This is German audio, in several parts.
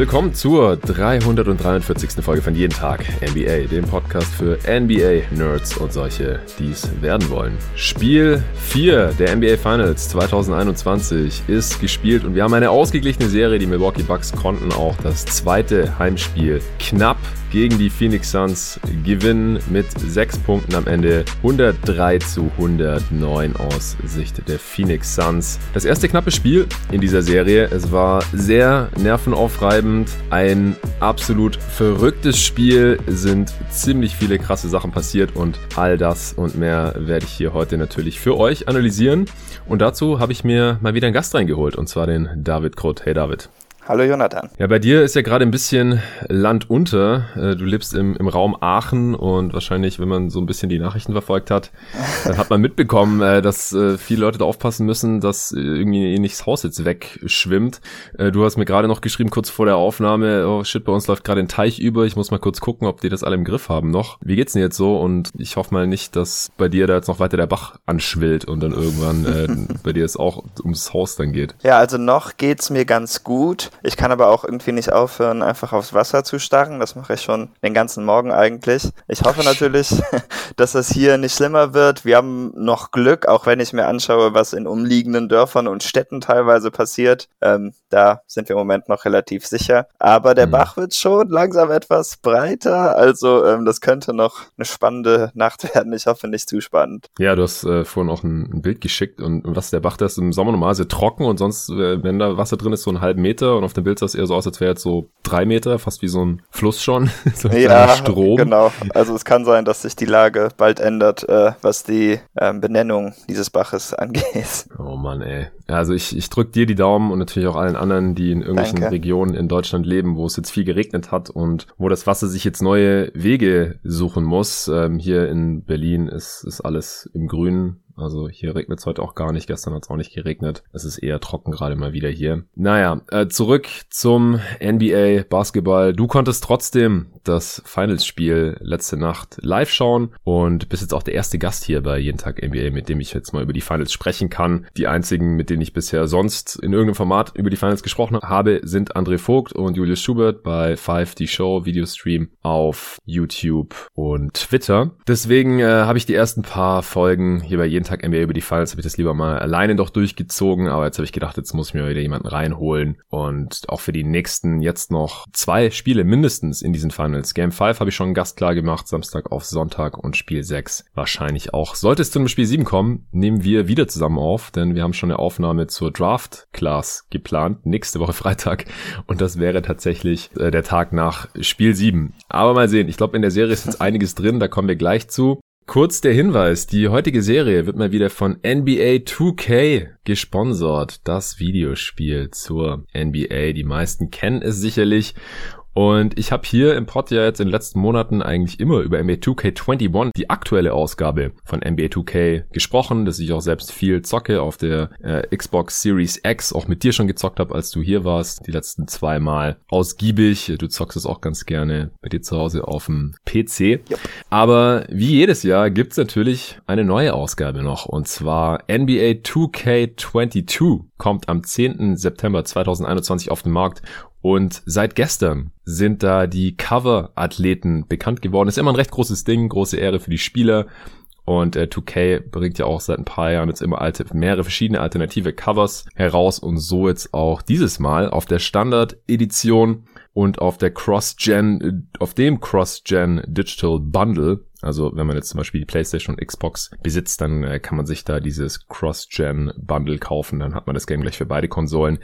Willkommen zur 343. Folge von Jeden Tag NBA, dem Podcast für NBA-Nerds und solche, die es werden wollen. Spiel 4 der NBA Finals 2021 ist gespielt und wir haben eine ausgeglichene Serie. Die Milwaukee Bucks konnten auch das zweite Heimspiel knapp gegen die Phoenix Suns gewinnen mit 6 Punkten am Ende 103 zu 109 aus Sicht der Phoenix Suns. Das erste knappe Spiel in dieser Serie. Es war sehr nervenaufreibend, ein absolut verrücktes Spiel, sind ziemlich viele krasse Sachen passiert und all das und mehr werde ich hier heute natürlich für euch analysieren. Und dazu habe ich mir mal wieder einen Gast reingeholt und zwar den David Krott. Hey David. Hallo Jonathan. Ja, bei dir ist ja gerade ein bisschen Land unter. Äh, du lebst im, im Raum Aachen und wahrscheinlich, wenn man so ein bisschen die Nachrichten verfolgt hat, dann hat man mitbekommen, äh, dass äh, viele Leute da aufpassen müssen, dass irgendwie nicht das Haus jetzt wegschwimmt. Du hast mir gerade noch geschrieben, kurz vor der Aufnahme, oh shit, bei uns läuft gerade ein Teich über. Ich muss mal kurz gucken, ob die das alle im Griff haben noch. Wie geht's denn jetzt so? Und ich hoffe mal nicht, dass bei dir da jetzt noch weiter der Bach anschwillt und dann irgendwann äh, bei dir es auch ums Haus dann geht. Ja, also noch geht's mir ganz gut. Ich kann aber auch irgendwie nicht aufhören, einfach aufs Wasser zu starren. Das mache ich schon den ganzen Morgen eigentlich. Ich hoffe natürlich, dass das hier nicht schlimmer wird. Wir haben noch Glück, auch wenn ich mir anschaue, was in umliegenden Dörfern und Städten teilweise passiert. Ähm, da sind wir im Moment noch relativ sicher. Aber der mhm. Bach wird schon langsam etwas breiter. Also ähm, das könnte noch eine spannende Nacht werden. Ich hoffe nicht zu spannend. Ja, du hast äh, vorhin auch ein, ein, Bild geschickt und was der Bach, der ist im Sommer normal sehr trocken und sonst, äh, wenn da Wasser drin ist, so einen halben Meter und auf dem Bild sah es eher so aus, als wäre jetzt so drei Meter, fast wie so ein Fluss schon. so ja, Strom. genau. Also es kann sein, dass sich die Lage bald ändert, äh, was die äh, Benennung dieses Baches angeht. Oh Mann, ey. Also ich, ich drück dir die Daumen und natürlich auch allen anderen, die in irgendwelchen Danke. Regionen in Deutschland leben, wo es jetzt viel geregnet hat und wo das Wasser sich jetzt neue Wege suchen muss. Ähm, hier in Berlin ist, ist alles im Grünen also hier regnet es heute auch gar nicht. Gestern hat es auch nicht geregnet. Es ist eher trocken gerade mal wieder hier. Naja, äh, zurück zum NBA Basketball. Du konntest trotzdem das Finals-Spiel letzte Nacht live schauen und bist jetzt auch der erste Gast hier bei Jeden Tag NBA, mit dem ich jetzt mal über die Finals sprechen kann. Die einzigen, mit denen ich bisher sonst in irgendeinem Format über die Finals gesprochen habe, sind André Vogt und Julius Schubert bei Five die Show Videostream auf YouTube und Twitter. Deswegen äh, habe ich die ersten paar Folgen hier bei Jeden Tag NBA über die Finals, habe ich das lieber mal alleine doch durchgezogen, aber jetzt habe ich gedacht, jetzt muss ich mir wieder jemanden reinholen und auch für die nächsten jetzt noch zwei Spiele mindestens in diesen Finals. Game 5 habe ich schon Gast klar gemacht, Samstag auf Sonntag und Spiel 6 wahrscheinlich auch. Sollte es zu einem Spiel 7 kommen, nehmen wir wieder zusammen auf, denn wir haben schon eine Aufnahme zur Draft Class geplant, nächste Woche Freitag und das wäre tatsächlich äh, der Tag nach Spiel 7. Aber mal sehen, ich glaube in der Serie ist jetzt einiges drin, da kommen wir gleich zu. Kurz der Hinweis, die heutige Serie wird mal wieder von NBA 2K gesponsert. Das Videospiel zur NBA. Die meisten kennen es sicherlich. Und ich habe hier im Pod ja jetzt in den letzten Monaten eigentlich immer über NBA 2K21, die aktuelle Ausgabe von NBA 2K gesprochen, dass ich auch selbst viel zocke auf der äh, Xbox Series X, auch mit dir schon gezockt habe, als du hier warst, die letzten zwei Mal ausgiebig. Du zockst es auch ganz gerne bei dir zu Hause auf dem PC. Yep. Aber wie jedes Jahr gibt's natürlich eine neue Ausgabe noch und zwar NBA 2K22 kommt am 10. September 2021 auf den Markt und seit gestern sind da die Cover-Athleten bekannt geworden. Ist immer ein recht großes Ding, große Ehre für die Spieler. Und äh, 2K bringt ja auch seit ein paar Jahren jetzt immer alte, mehrere verschiedene alternative Covers heraus und so jetzt auch dieses Mal auf der Standard-Edition und auf der Cross-Gen, auf dem Cross-Gen Digital Bundle. Also wenn man jetzt zum Beispiel die PlayStation und Xbox besitzt, dann äh, kann man sich da dieses Cross-Gen Bundle kaufen. Dann hat man das Game gleich für beide Konsolen.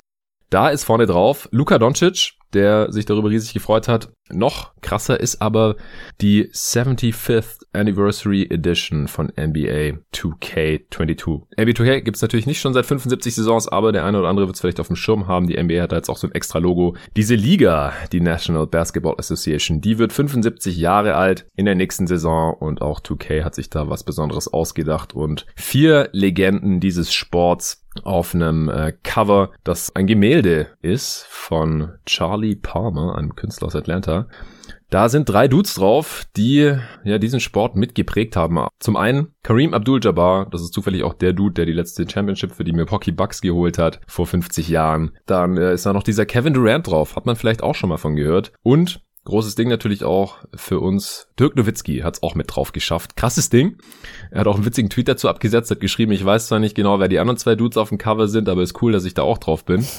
Da ist vorne drauf Luka Doncic, der sich darüber riesig gefreut hat. Noch krasser ist aber die 75th Anniversary Edition von NBA 2K22. NBA 2K gibt es natürlich nicht schon seit 75 Saisons, aber der eine oder andere wird es vielleicht auf dem Schirm haben. Die NBA hat da jetzt auch so ein extra Logo. Diese Liga, die National Basketball Association, die wird 75 Jahre alt in der nächsten Saison und auch 2K hat sich da was Besonderes ausgedacht und vier Legenden dieses Sports auf einem äh, Cover, das ein Gemälde ist von Charlie Palmer, einem Künstler aus Atlanta. Da sind drei Dudes drauf, die ja diesen Sport mitgeprägt haben. Zum einen Kareem Abdul-Jabbar, das ist zufällig auch der Dude, der die letzte Championship für die Milwaukee Bucks geholt hat vor 50 Jahren. Dann äh, ist da noch dieser Kevin Durant drauf, hat man vielleicht auch schon mal von gehört. Und Großes Ding natürlich auch für uns. Dirk Nowitzki hat es auch mit drauf geschafft. Krasses Ding. Er hat auch einen witzigen Tweet dazu abgesetzt, hat geschrieben, ich weiß zwar nicht genau, wer die anderen zwei Dudes auf dem Cover sind, aber ist cool, dass ich da auch drauf bin.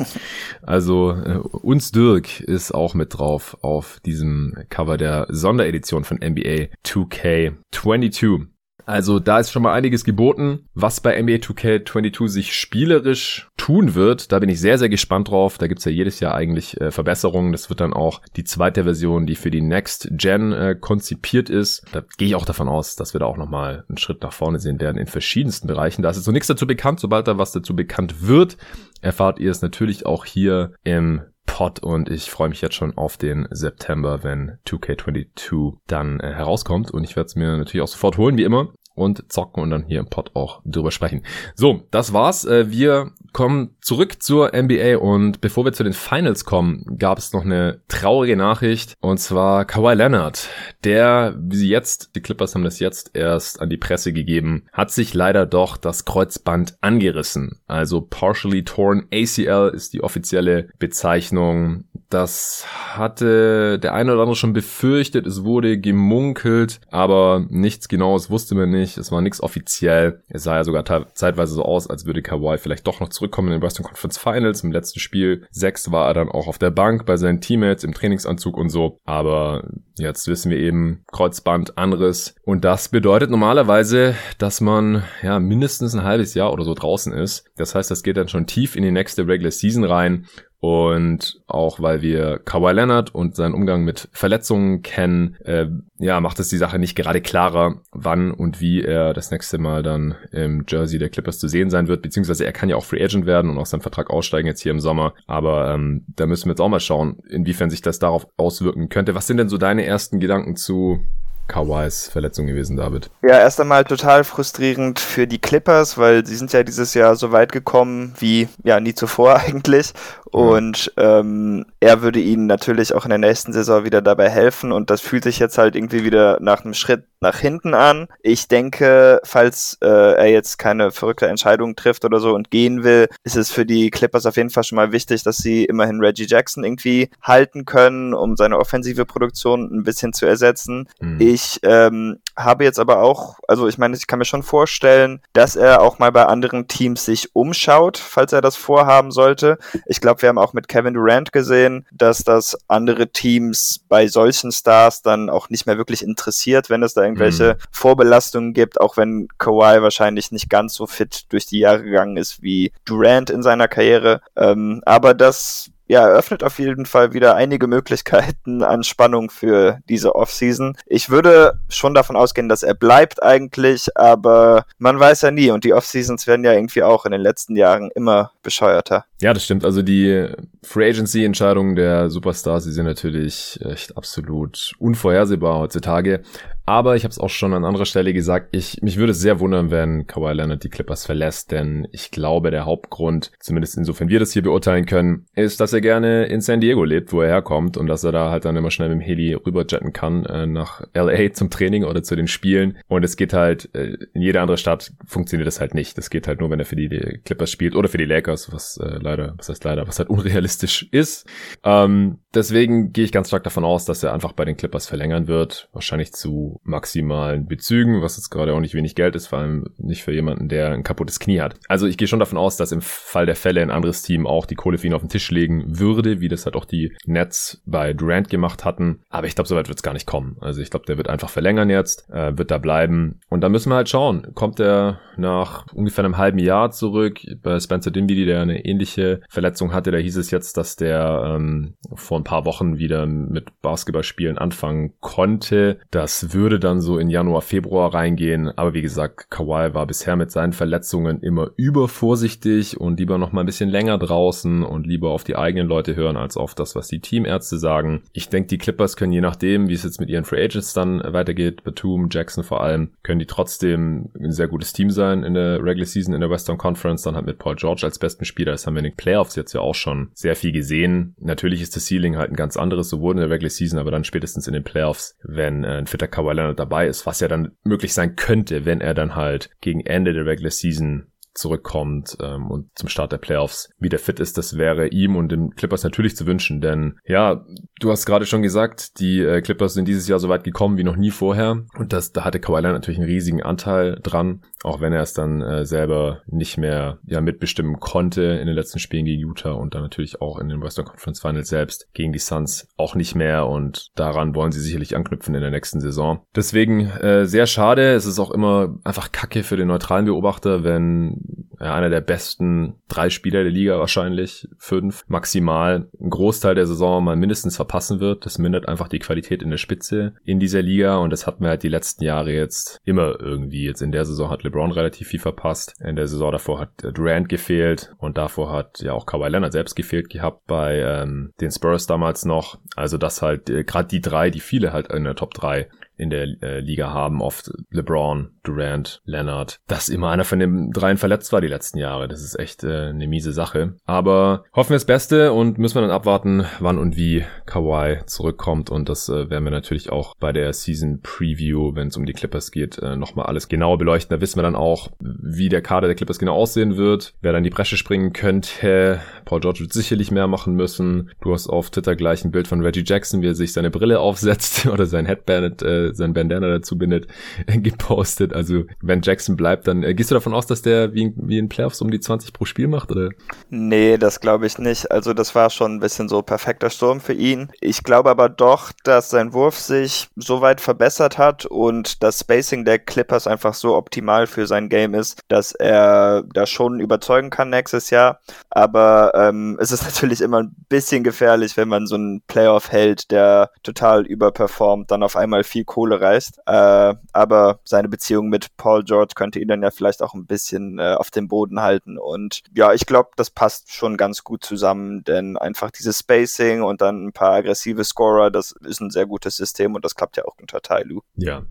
Also äh, uns Dirk ist auch mit drauf auf diesem Cover der Sonderedition von NBA 2K22. Also da ist schon mal einiges geboten, was bei NBA 2K22 sich spielerisch tun wird. Da bin ich sehr, sehr gespannt drauf. Da gibt's ja jedes Jahr eigentlich äh, Verbesserungen. Das wird dann auch die zweite Version, die für die Next Gen äh, konzipiert ist. Da gehe ich auch davon aus, dass wir da auch nochmal einen Schritt nach vorne sehen werden in verschiedensten Bereichen. Da ist jetzt so nichts dazu bekannt. Sobald da was dazu bekannt wird, erfahrt ihr es natürlich auch hier im Pod und ich freue mich jetzt schon auf den September, wenn 2K22 dann äh, herauskommt. Und ich werde es mir natürlich auch sofort holen, wie immer und zocken und dann hier im Pod auch drüber sprechen. So, das war's. Äh, wir kommen zurück zur NBA und bevor wir zu den Finals kommen, gab es noch eine traurige Nachricht und zwar Kawhi Leonard, der, wie sie jetzt, die Clippers haben das jetzt erst an die Presse gegeben, hat sich leider doch das Kreuzband angerissen. Also partially torn ACL ist die offizielle Bezeichnung. Das hatte der eine oder andere schon befürchtet, es wurde gemunkelt, aber nichts genaues wusste man nicht, es war nichts offiziell. Es sah ja sogar zeitweise so aus, als würde Kawhi vielleicht doch noch zurückkommen in den Western Conference Finals. Im letzten Spiel 6 war er dann auch auf der Bank bei seinen Teammates im Trainingsanzug und so. Aber jetzt wissen wir eben Kreuzband, Anriss. Und das bedeutet normalerweise, dass man ja mindestens ein halbes Jahr oder so draußen ist. Das heißt, das geht dann schon tief in die nächste Regular Season rein. Und auch weil wir Kawhi Leonard und seinen Umgang mit Verletzungen kennen, äh, ja, macht es die Sache nicht gerade klarer, wann und wie er das nächste Mal dann im Jersey der Clippers zu sehen sein wird. Beziehungsweise er kann ja auch Free Agent werden und aus seinem Vertrag aussteigen jetzt hier im Sommer. Aber ähm, da müssen wir jetzt auch mal schauen, inwiefern sich das darauf auswirken könnte. Was sind denn so deine ersten Gedanken zu Kawais Verletzung gewesen, David? Ja, erst einmal total frustrierend für die Clippers, weil sie sind ja dieses Jahr so weit gekommen wie ja nie zuvor eigentlich. Und ähm, er würde ihnen natürlich auch in der nächsten Saison wieder dabei helfen. Und das fühlt sich jetzt halt irgendwie wieder nach einem Schritt nach hinten an. Ich denke, falls äh, er jetzt keine verrückte Entscheidung trifft oder so und gehen will, ist es für die Clippers auf jeden Fall schon mal wichtig, dass sie immerhin Reggie Jackson irgendwie halten können, um seine offensive Produktion ein bisschen zu ersetzen. Mhm. Ich ähm, habe jetzt aber auch, also ich meine, ich kann mir schon vorstellen, dass er auch mal bei anderen Teams sich umschaut, falls er das vorhaben sollte. Ich glaube, wir haben auch mit Kevin Durant gesehen, dass das andere Teams bei solchen Stars dann auch nicht mehr wirklich interessiert, wenn es da irgendwelche mhm. Vorbelastungen gibt, auch wenn Kawhi wahrscheinlich nicht ganz so fit durch die Jahre gegangen ist wie Durant in seiner Karriere. Ähm, aber das ja, eröffnet auf jeden Fall wieder einige Möglichkeiten an Spannung für diese Offseason. Ich würde schon davon ausgehen, dass er bleibt eigentlich, aber man weiß ja nie und die Offseasons werden ja irgendwie auch in den letzten Jahren immer bescheuerter. Ja, das stimmt. Also die Free Agency Entscheidungen der Superstars, die sind natürlich echt absolut unvorhersehbar heutzutage. Aber ich habe es auch schon an anderer Stelle gesagt, ich mich würde sehr wundern, wenn Kawhi Leonard die Clippers verlässt, denn ich glaube, der Hauptgrund, zumindest insofern wir das hier beurteilen können, ist, dass er gerne in San Diego lebt, wo er herkommt und dass er da halt dann immer schnell mit dem Heli rüberjetten kann äh, nach LA zum Training oder zu den Spielen. Und es geht halt, äh, in jeder andere Stadt funktioniert das halt nicht. Das geht halt nur, wenn er für die, die Clippers spielt oder für die Lakers, was äh, leider, was heißt leider, was halt unrealistisch ist. Ähm, deswegen gehe ich ganz stark davon aus, dass er einfach bei den Clippers verlängern wird, wahrscheinlich zu maximalen Bezügen, was jetzt gerade auch nicht wenig Geld ist, vor allem nicht für jemanden, der ein kaputtes Knie hat. Also ich gehe schon davon aus, dass im Fall der Fälle ein anderes Team auch die Kohle für ihn auf den Tisch legen würde, wie das halt auch die Nets bei Durant gemacht hatten. Aber ich glaube, soweit wird es gar nicht kommen. Also ich glaube, der wird einfach verlängern jetzt, äh, wird da bleiben. Und dann müssen wir halt schauen, kommt er nach ungefähr einem halben Jahr zurück. Bei Spencer Dinwiddie, der eine ähnliche Verletzung hatte, da hieß es jetzt, dass der ähm, vor ein paar Wochen wieder mit Basketballspielen anfangen konnte. Das würde würde dann so in Januar, Februar reingehen. Aber wie gesagt, Kawhi war bisher mit seinen Verletzungen immer übervorsichtig und lieber noch mal ein bisschen länger draußen und lieber auf die eigenen Leute hören als auf das, was die Teamärzte sagen. Ich denke, die Clippers können je nachdem, wie es jetzt mit ihren Free Agents dann weitergeht, Batum, Jackson vor allem, können die trotzdem ein sehr gutes Team sein in der Regular Season in der Western Conference. Dann halt mit Paul George als besten Spieler. Das haben wir in den Playoffs jetzt ja auch schon sehr viel gesehen. Natürlich ist das Ceiling halt ein ganz anderes, sowohl in der Regular Season, aber dann spätestens in den Playoffs, wenn äh, ein fitter Kawhi Leonard dabei ist, was ja dann möglich sein könnte, wenn er dann halt gegen Ende der Regular Season zurückkommt ähm, und zum Start der Playoffs wieder fit ist. Das wäre ihm und den Clippers natürlich zu wünschen, denn ja, du hast gerade schon gesagt, die äh, Clippers sind dieses Jahr so weit gekommen wie noch nie vorher und das da hatte Kawhi Leonard natürlich einen riesigen Anteil dran, auch wenn er es dann äh, selber nicht mehr ja mitbestimmen konnte in den letzten Spielen gegen Utah und dann natürlich auch in den Western Conference Finals selbst gegen die Suns auch nicht mehr und daran wollen sie sicherlich anknüpfen in der nächsten Saison. Deswegen äh, sehr schade, es ist auch immer einfach Kacke für den neutralen Beobachter, wenn ja, einer der besten drei Spieler der Liga wahrscheinlich, fünf maximal, einen Großteil der Saison mal mindestens verpassen wird. Das mindert einfach die Qualität in der Spitze in dieser Liga und das hatten wir halt die letzten Jahre jetzt immer irgendwie. Jetzt in der Saison hat LeBron relativ viel verpasst. In der Saison davor hat Durant gefehlt und davor hat ja auch Kawhi Leonard selbst gefehlt gehabt bei ähm, den Spurs damals noch. Also das halt äh, gerade die drei, die viele halt in der Top 3 in der äh, Liga haben, oft LeBron, Durant, Leonard, dass immer einer von den dreien verletzt war die letzten Jahre. Das ist echt äh, eine miese Sache. Aber hoffen wir das Beste und müssen wir dann abwarten, wann und wie Kawhi zurückkommt. Und das äh, werden wir natürlich auch bei der Season Preview, wenn es um die Clippers geht, äh, nochmal alles genauer beleuchten. Da wissen wir dann auch, wie der Kader der Clippers genau aussehen wird, wer dann die Bresche springen könnte. Paul George wird sicherlich mehr machen müssen. Du hast auf Twitter gleich ein Bild von Reggie Jackson, wie er sich seine Brille aufsetzt oder sein Headband, äh, sein Bandana dazu bindet, gepostet. Also wenn Jackson bleibt, dann äh, gehst du davon aus, dass der wie, wie in Playoffs um die 20 pro Spiel macht, oder? Nee, das glaube ich nicht. Also das war schon ein bisschen so perfekter Sturm für ihn. Ich glaube aber doch, dass sein Wurf sich so weit verbessert hat und das Spacing der Clippers einfach so optimal für sein Game ist, dass er da schon überzeugen kann nächstes Jahr. Aber ähm, es ist natürlich immer ein bisschen gefährlich, wenn man so einen Playoff hält, der total überperformt, dann auf einmal viel Kohle reißt. Äh, aber seine Beziehung mit Paul George könnte ihn dann ja vielleicht auch ein bisschen äh, auf dem Boden halten. Und ja, ich glaube, das passt schon ganz gut zusammen, denn einfach dieses Spacing und dann ein paar aggressive Scorer, das ist ein sehr gutes System und das klappt ja auch unter Tyloo. Ja,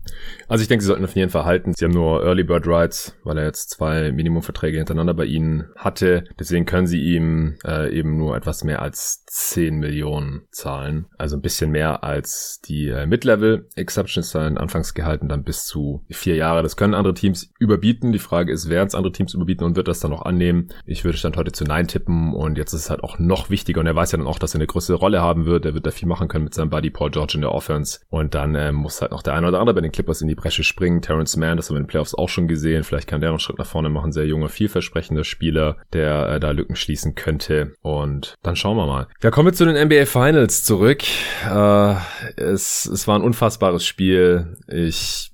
also ich denke, sie sollten auf jeden Fall halten. Sie haben nur Early Bird Rights, weil er jetzt zwei Minimumverträge hintereinander bei ihnen hatte. Deswegen können sie ihm äh, eben nur etwas mehr als 10 Millionen zahlen. Also ein bisschen mehr als die äh, Mid-Level Exceptions sein Anfangsgehalten dann bis zu vier Jahre. Das können andere Teams überbieten. Die Frage ist, werden es andere Teams überbieten und wird das dann auch annehmen? Ich würde Stand heute zu Nein tippen und jetzt ist es halt auch noch wichtiger und er weiß ja dann auch, dass er eine größere Rolle haben wird. Er wird da viel machen können mit seinem Buddy Paul George in der Offense und dann äh, muss halt noch der eine oder andere bei den Clippers in die Bresche springen. Terrence Mann, das haben wir in den Playoffs auch schon gesehen. Vielleicht kann der noch einen Schritt nach vorne machen. Sehr junger, vielversprechender Spieler, der äh, da Lücken schließen könnte und dann schauen wir mal. Ja, kommen wir zu den NBA Finals zurück. Äh, es, es war ein unfassbares Spiel. Ich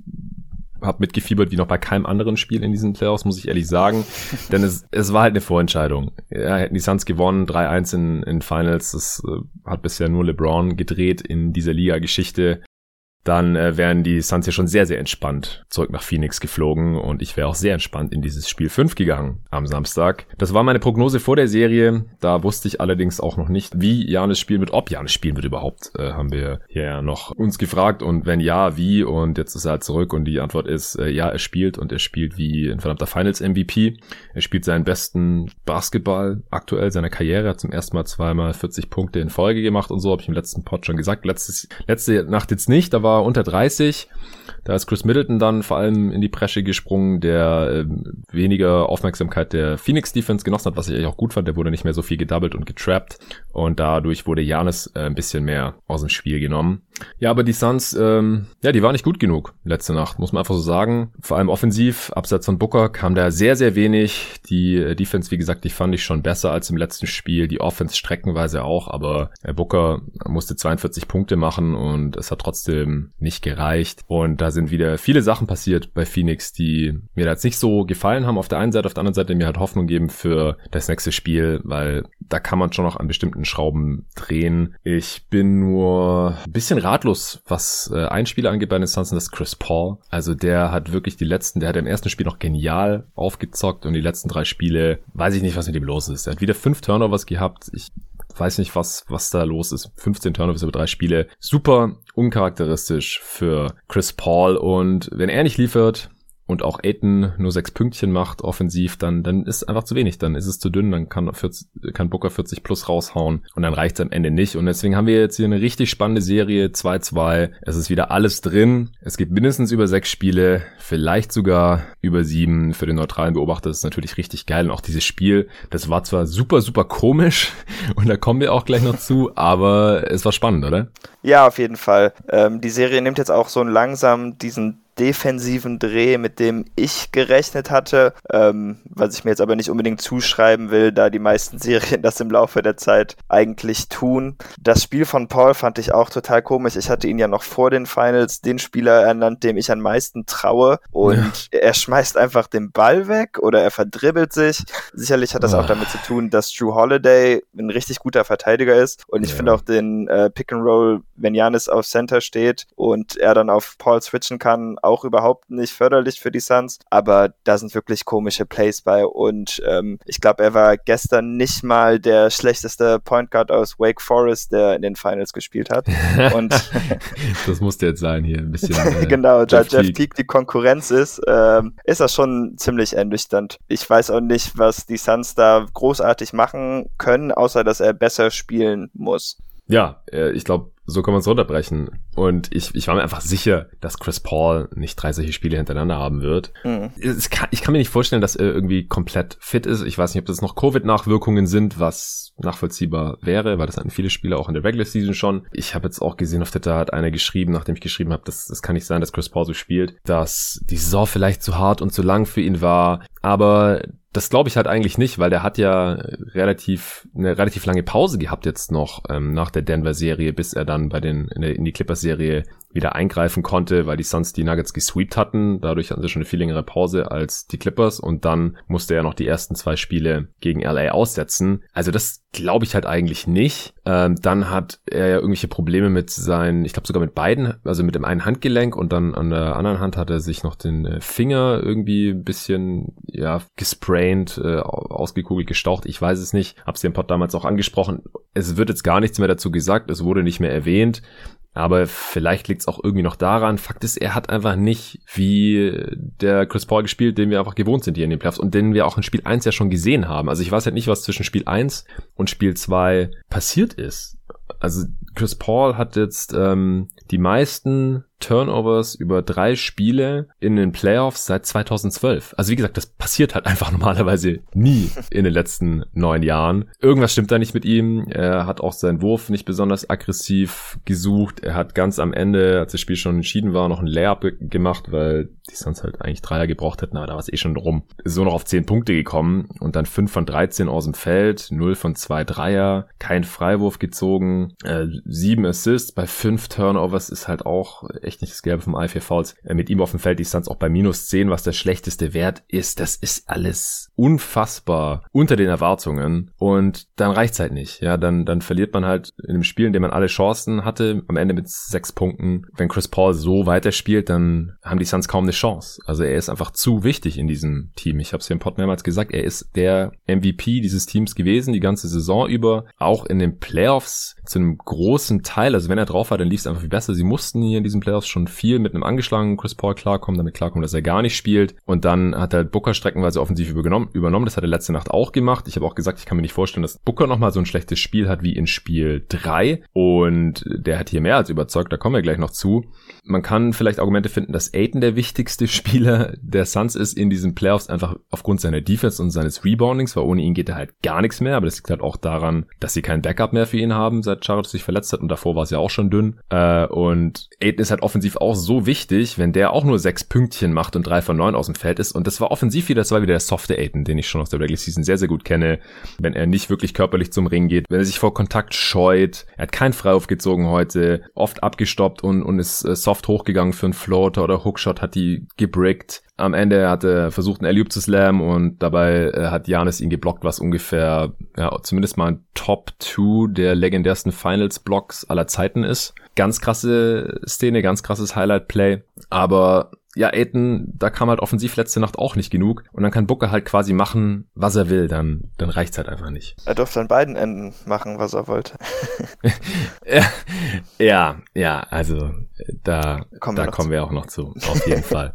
habe mitgefiebert wie noch bei keinem anderen Spiel in diesen Playoffs, muss ich ehrlich sagen. Denn es, es war halt eine Vorentscheidung. Ja, hätten die Suns gewonnen, 3-1 in, in Finals. Das äh, hat bisher nur LeBron gedreht in dieser Liga-Geschichte dann äh, wären die Suns ja schon sehr, sehr entspannt zurück nach Phoenix geflogen und ich wäre auch sehr entspannt in dieses Spiel 5 gegangen am Samstag. Das war meine Prognose vor der Serie. Da wusste ich allerdings auch noch nicht, wie Janis spielen wird, ob Janis spielen wird überhaupt, äh, haben wir ja noch uns gefragt und wenn ja, wie und jetzt ist er halt zurück und die Antwort ist, äh, ja, er spielt und er spielt wie ein verdammter Finals MVP. Er spielt seinen besten Basketball aktuell seiner Karriere, hat zum ersten Mal zweimal 40 Punkte in Folge gemacht und so, habe ich im letzten Pod schon gesagt. Letztes, letzte Nacht jetzt nicht, da war war unter 30. Da ist Chris Middleton dann vor allem in die Presche gesprungen, der äh, weniger Aufmerksamkeit der Phoenix Defense genossen hat, was ich eigentlich auch gut fand. Der wurde nicht mehr so viel gedoubled und getrappt und dadurch wurde Janis äh, ein bisschen mehr aus dem Spiel genommen. Ja, aber die Suns, ähm, ja, die waren nicht gut genug letzte Nacht, muss man einfach so sagen. Vor allem offensiv, abseits von Booker kam da sehr, sehr wenig. Die äh, Defense, wie gesagt, die fand ich schon besser als im letzten Spiel. Die Offense streckenweise auch, aber äh, Booker musste 42 Punkte machen und es hat trotzdem nicht gereicht. Und da sind wieder viele Sachen passiert bei Phoenix, die mir da jetzt nicht so gefallen haben auf der einen Seite, auf der anderen Seite mir halt Hoffnung geben für das nächste Spiel, weil da kann man schon noch an bestimmten Schrauben drehen. Ich bin nur ein bisschen ratlos, was äh, ein Spieler angeht bei den Suns, das ist Chris Paul. Also der hat wirklich die letzten, der hat im ersten Spiel noch genial aufgezockt und die letzten drei Spiele, weiß ich nicht, was mit ihm los ist. Er hat wieder fünf Turnovers gehabt. Ich weiß nicht, was, was da los ist. 15 Turnovers über drei Spiele. Super uncharakteristisch für Chris Paul. Und wenn er nicht liefert, und auch Aiton nur sechs Pünktchen macht offensiv, dann, dann ist einfach zu wenig, dann ist es zu dünn, dann kann, 40, kann Booker 40 plus raushauen und dann reicht es am Ende nicht. Und deswegen haben wir jetzt hier eine richtig spannende Serie, 2-2. Es ist wieder alles drin. Es geht mindestens über sechs Spiele, vielleicht sogar über sieben. Für den neutralen Beobachter ist es natürlich richtig geil. Und auch dieses Spiel, das war zwar super, super komisch und da kommen wir auch gleich noch zu, aber es war spannend, oder? Ja, auf jeden Fall. Ähm, die Serie nimmt jetzt auch so langsam diesen defensiven Dreh, mit dem ich gerechnet hatte, ähm, was ich mir jetzt aber nicht unbedingt zuschreiben will, da die meisten Serien das im Laufe der Zeit eigentlich tun. Das Spiel von Paul fand ich auch total komisch. Ich hatte ihn ja noch vor den Finals den Spieler ernannt, dem ich am meisten traue und ja. er schmeißt einfach den Ball weg oder er verdribbelt sich. Sicherlich hat das oh. auch damit zu tun, dass Drew Holiday ein richtig guter Verteidiger ist und ich ja. finde auch den äh, Pick and Roll, wenn Janis auf Center steht und er dann auf Paul switchen kann, auch überhaupt nicht förderlich für die Suns, aber da sind wirklich komische Plays bei und ähm, ich glaube, er war gestern nicht mal der schlechteste Point Guard aus Wake Forest, der in den Finals gespielt hat. Und das musste jetzt sein hier ein bisschen. Äh, genau, da Jeff, Jeff Teague die Konkurrenz ist, ähm, ist das schon ziemlich ernüchternd. Ich weiß auch nicht, was die Suns da großartig machen können, außer dass er besser spielen muss. Ja, äh, ich glaube, so kann man es runterbrechen. Und ich, ich war mir einfach sicher, dass Chris Paul nicht drei solche Spiele hintereinander haben wird. Mhm. Kann, ich kann mir nicht vorstellen, dass er irgendwie komplett fit ist. Ich weiß nicht, ob das noch Covid-Nachwirkungen sind, was nachvollziehbar wäre, weil das hatten viele Spieler auch in der Regular Season schon. Ich habe jetzt auch gesehen, auf Twitter hat einer geschrieben, nachdem ich geschrieben habe, das, das kann nicht sein, dass Chris Paul so spielt, dass die Saison vielleicht zu hart und zu lang für ihn war. Aber das glaube ich halt eigentlich nicht, weil der hat ja relativ eine relativ lange Pause gehabt jetzt noch ähm, nach der Denver-Serie, bis er dann bei den in, der, in Clippers-Serie wieder eingreifen konnte, weil die Suns die Nuggets gesweept hatten. Dadurch hatten sie schon eine viel längere Pause als die Clippers und dann musste er noch die ersten zwei Spiele gegen LA aussetzen. Also das glaube ich halt eigentlich nicht. Ähm, dann hat er ja irgendwelche Probleme mit seinen, ich glaube sogar mit beiden, also mit dem einen Handgelenk und dann an der anderen Hand hat er sich noch den äh, Finger irgendwie ein bisschen, ja, gespraint, äh, ausgekugelt, gestaucht. Ich weiß es nicht. Hab's den Pod damals auch angesprochen. Es wird jetzt gar nichts mehr dazu gesagt. Es wurde nicht mehr erwähnt. Aber vielleicht liegt es auch irgendwie noch daran. Fakt ist, er hat einfach nicht wie der Chris Paul gespielt, den wir einfach gewohnt sind hier in den Playoffs und den wir auch in Spiel 1 ja schon gesehen haben. Also ich weiß halt nicht, was zwischen Spiel 1 und Spiel 2 passiert ist. Also Chris Paul hat jetzt ähm, die meisten Turnovers über drei Spiele in den Playoffs seit 2012. Also wie gesagt, das passiert halt einfach normalerweise nie in den letzten neun Jahren. Irgendwas stimmt da nicht mit ihm. Er hat auch seinen Wurf nicht besonders aggressiv gesucht. Er hat ganz am Ende, als das Spiel schon entschieden war, noch ein Layup gemacht, weil die sonst halt eigentlich Dreier gebraucht hätten, aber da war es eh schon rum. So noch auf zehn Punkte gekommen und dann fünf von 13 aus dem Feld, null von zwei Dreier, kein Freiwurf gezogen, äh, sieben Assists bei fünf Turnovers ist halt auch echt echt nicht das Gelbe vom Ei für Fouls. Mit ihm auf dem Feld die Suns auch bei minus 10, was der schlechteste Wert ist. Das ist alles unfassbar unter den Erwartungen. Und dann reicht's halt nicht. Ja, dann, dann verliert man halt in einem Spiel, in dem man alle Chancen hatte, am Ende mit sechs Punkten. Wenn Chris Paul so weiterspielt, dann haben die Suns kaum eine Chance. Also er ist einfach zu wichtig in diesem Team. Ich habe es hier im Pod mehrmals gesagt, er ist der MVP dieses Teams gewesen, die ganze Saison über. Auch in den Playoffs zu einem großen Teil. Also wenn er drauf war, dann lief es einfach viel besser. Sie mussten hier in diesen Playoffs Playoffs schon viel mit einem angeschlagenen Chris Paul klarkommen, damit klarkommen, dass er gar nicht spielt. Und dann hat er Booker streckenweise offensiv übernommen. übernommen. Das hat er letzte Nacht auch gemacht. Ich habe auch gesagt, ich kann mir nicht vorstellen, dass Booker nochmal so ein schlechtes Spiel hat wie in Spiel 3. Und der hat hier mehr als überzeugt. Da kommen wir gleich noch zu. Man kann vielleicht Argumente finden, dass Aiden der wichtigste Spieler der Suns ist in diesen Playoffs, einfach aufgrund seiner Defense und seines Reboundings, weil ohne ihn geht er halt gar nichts mehr. Aber das liegt halt auch daran, dass sie keinen Backup mehr für ihn haben, seit Charlotte sich verletzt hat. Und davor war es ja auch schon dünn. Äh, und Aiden ist halt offensiv auch so wichtig, wenn der auch nur sechs Pünktchen macht und drei von neun aus dem Feld ist. Und das war offensiv wieder, das war wieder der softe Aiden, den ich schon aus der Regular Season sehr, sehr gut kenne. Wenn er nicht wirklich körperlich zum Ring geht, wenn er sich vor Kontakt scheut. Er hat keinen Freiwurf gezogen heute, oft abgestoppt und, und ist äh, soft hochgegangen für einen Floater oder Hookshot, hat die gebrickt. Am Ende hat er versucht, einen Alley zu slammen und dabei äh, hat Janis ihn geblockt, was ungefähr, ja, zumindest mal ein Top 2 der legendärsten Finals-Blocks aller Zeiten ist. Ganz krasse Szene, ganz krasses Highlight-Play. Aber ja, Aiden, da kam halt offensiv letzte Nacht auch nicht genug. Und dann kann Booker halt quasi machen, was er will. Dann, dann reicht's halt einfach nicht. Er durfte an beiden Enden machen, was er wollte. ja, ja, also da kommen, da wir, kommen wir auch noch zu. Auf jeden Fall.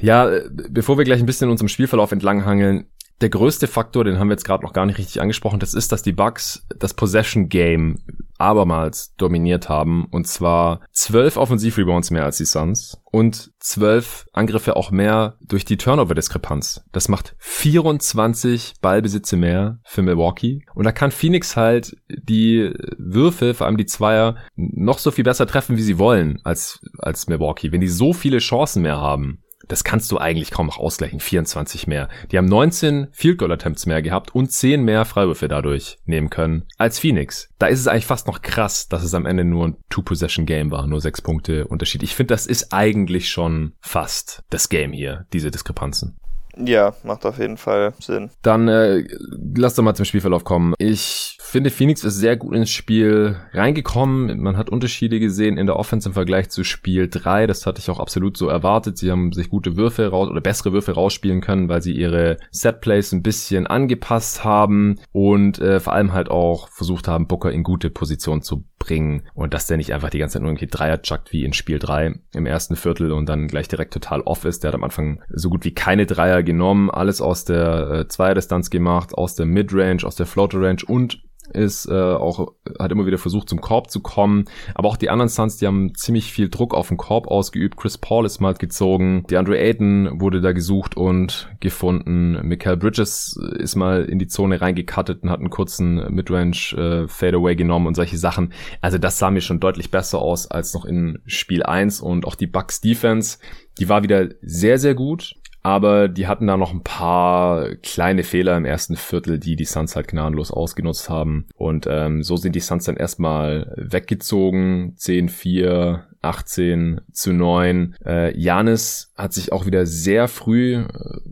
Ja, bevor wir gleich ein bisschen in unserem Spielverlauf entlanghangeln, der größte Faktor, den haben wir jetzt gerade noch gar nicht richtig angesprochen, das ist, dass die Bucks das Possession Game abermals dominiert haben und zwar zwölf Offensivrebounds mehr als die Suns und zwölf Angriffe auch mehr durch die Turnover-Diskrepanz. Das macht 24 Ballbesitze mehr für Milwaukee und da kann Phoenix halt die Würfe, vor allem die Zweier, noch so viel besser treffen, wie sie wollen als, als Milwaukee. Wenn die so viele Chancen mehr haben, das kannst du eigentlich kaum noch ausgleichen. 24 mehr. Die haben 19 Field Goal Attempts mehr gehabt und 10 mehr Freiwürfe dadurch nehmen können als Phoenix. Da ist es eigentlich fast noch krass, dass es am Ende nur ein Two-Possession-Game war. Nur sechs Punkte Unterschied. Ich finde, das ist eigentlich schon fast das Game hier, diese Diskrepanzen. Ja, macht auf jeden Fall Sinn. Dann äh, lass doch mal zum Spielverlauf kommen. Ich finde, Phoenix ist sehr gut ins Spiel reingekommen. Man hat Unterschiede gesehen in der Offense im Vergleich zu Spiel 3. Das hatte ich auch absolut so erwartet. Sie haben sich gute Würfe raus oder bessere Würfe rausspielen können, weil sie ihre Setplays ein bisschen angepasst haben und äh, vor allem halt auch versucht haben, Booker in gute Position zu bringen und dass der nicht einfach die ganze Zeit nur irgendwie Dreier chuckt wie in Spiel 3 im ersten Viertel und dann gleich direkt total off ist. Der hat am Anfang so gut wie keine Dreier genommen, alles aus der äh, Zweierdistanz gemacht, aus der Midrange, aus der Floater Range und ist äh, auch hat immer wieder versucht zum Korb zu kommen, aber auch die anderen Suns, die haben ziemlich viel Druck auf den Korb ausgeübt. Chris Paul ist mal gezogen, die Andre Ayton wurde da gesucht und gefunden. Michael Bridges ist mal in die Zone reingekattet und hat einen kurzen Midrange äh, Fadeaway genommen und solche Sachen. Also das sah mir schon deutlich besser aus als noch in Spiel 1 und auch die Bucks Defense, die war wieder sehr sehr gut aber die hatten da noch ein paar kleine Fehler im ersten Viertel, die die Suns halt gnadenlos ausgenutzt haben. Und ähm, so sind die Suns dann erstmal weggezogen. 10-4, 18 zu 9. Äh, Janis hat sich auch wieder sehr früh äh,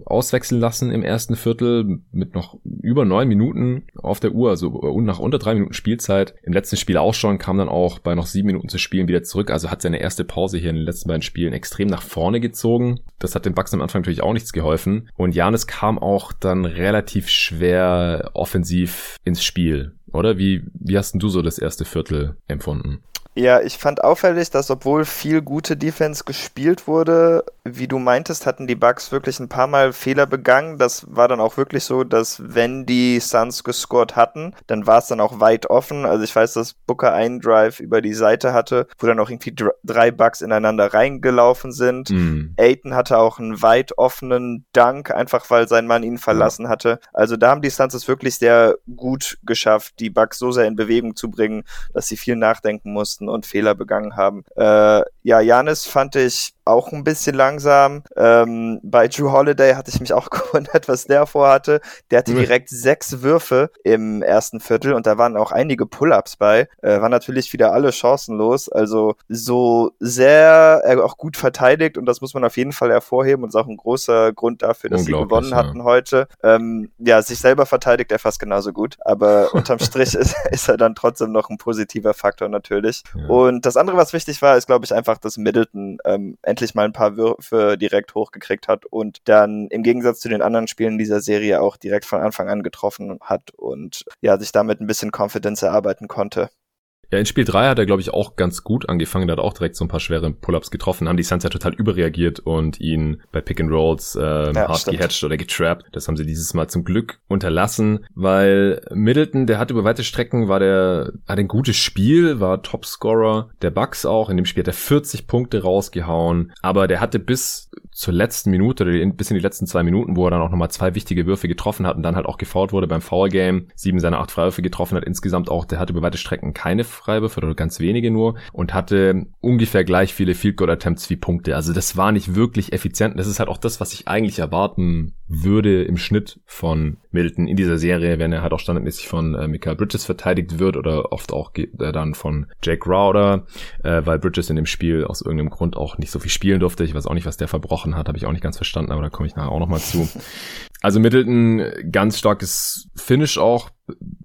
auswechseln lassen im ersten Viertel mit noch über neun Minuten auf der Uhr, also und nach unter drei Minuten Spielzeit. Im letzten Spiel auch schon, kam dann auch bei noch sieben Minuten zu spielen wieder zurück. Also hat seine erste Pause hier in den letzten beiden Spielen extrem nach vorne gezogen. Das hat den Bucks am Anfang natürlich auch nichts geholfen. Und Janis kam auch dann relativ schwer offensiv ins Spiel. Oder wie, wie hast denn du so das erste Viertel empfunden? Ja, ich fand auffällig, dass obwohl viel gute Defense gespielt wurde, wie du meintest, hatten die Bucks wirklich ein paar Mal Fehler begangen. Das war dann auch wirklich so, dass wenn die Suns gescored hatten, dann war es dann auch weit offen. Also ich weiß, dass Booker einen Drive über die Seite hatte, wo dann auch irgendwie drei Bucks ineinander reingelaufen sind. Mhm. Aiton hatte auch einen weit offenen Dunk, einfach weil sein Mann ihn verlassen ja. hatte. Also da haben die Suns es wirklich sehr gut geschafft, die Bucks so sehr in Bewegung zu bringen, dass sie viel nachdenken mussten und Fehler begangen haben. Äh, ja, Janis fand ich auch ein bisschen langsam. Ähm, bei Drew Holiday hatte ich mich auch gewundert, was der vorhatte. Der hatte mhm. direkt sechs Würfe im ersten Viertel und da waren auch einige Pull-ups bei. Äh, war natürlich wieder alle chancenlos. Also so sehr er auch gut verteidigt und das muss man auf jeden Fall hervorheben und ist auch ein großer Grund dafür, dass sie gewonnen ja. hatten heute. Ähm, ja, sich selber verteidigt er fast genauso gut, aber unterm Strich ist, ist er dann trotzdem noch ein positiver Faktor natürlich. Ja. Und das andere, was wichtig war, ist glaube ich einfach, dass Middleton ähm, endlich mal ein paar Würfe direkt hochgekriegt hat und dann im Gegensatz zu den anderen Spielen dieser Serie auch direkt von Anfang an getroffen hat und ja, sich damit ein bisschen Confidence erarbeiten konnte. Ja, in Spiel 3 hat er, glaube ich, auch ganz gut angefangen. Der hat auch direkt so ein paar schwere Pull-Ups getroffen. Haben die Suns ja total überreagiert und ihn bei Pick and Rolls äh, ja, hart stimmt. gehatcht oder getrappt. Das haben sie dieses Mal zum Glück unterlassen, weil Middleton, der hat über weite Strecken, war der, hat ein gutes Spiel, war Topscorer der Bucks auch. In dem Spiel hat er 40 Punkte rausgehauen, aber der hatte bis zur letzten Minute oder bis in die letzten zwei Minuten, wo er dann auch nochmal zwei wichtige Würfe getroffen hat und dann halt auch gefault wurde beim Foul Game, sieben seiner acht Freiwürfe getroffen hat. Insgesamt auch, der hatte über weite Strecken keine Freiwürfe oder ganz wenige nur und hatte ungefähr gleich viele Field Goal Attempts wie Punkte. Also das war nicht wirklich effizient. Das ist halt auch das, was ich eigentlich erwarten würde im Schnitt von Middleton in dieser Serie, wenn er halt auch standardmäßig von äh, Michael Bridges verteidigt wird oder oft auch äh, dann von Jake Rauder, äh, weil Bridges in dem Spiel aus irgendeinem Grund auch nicht so viel spielen durfte. Ich weiß auch nicht, was der verbrochen hat, habe ich auch nicht ganz verstanden, aber da komme ich nachher auch nochmal zu. Also Middleton, ganz starkes Finish auch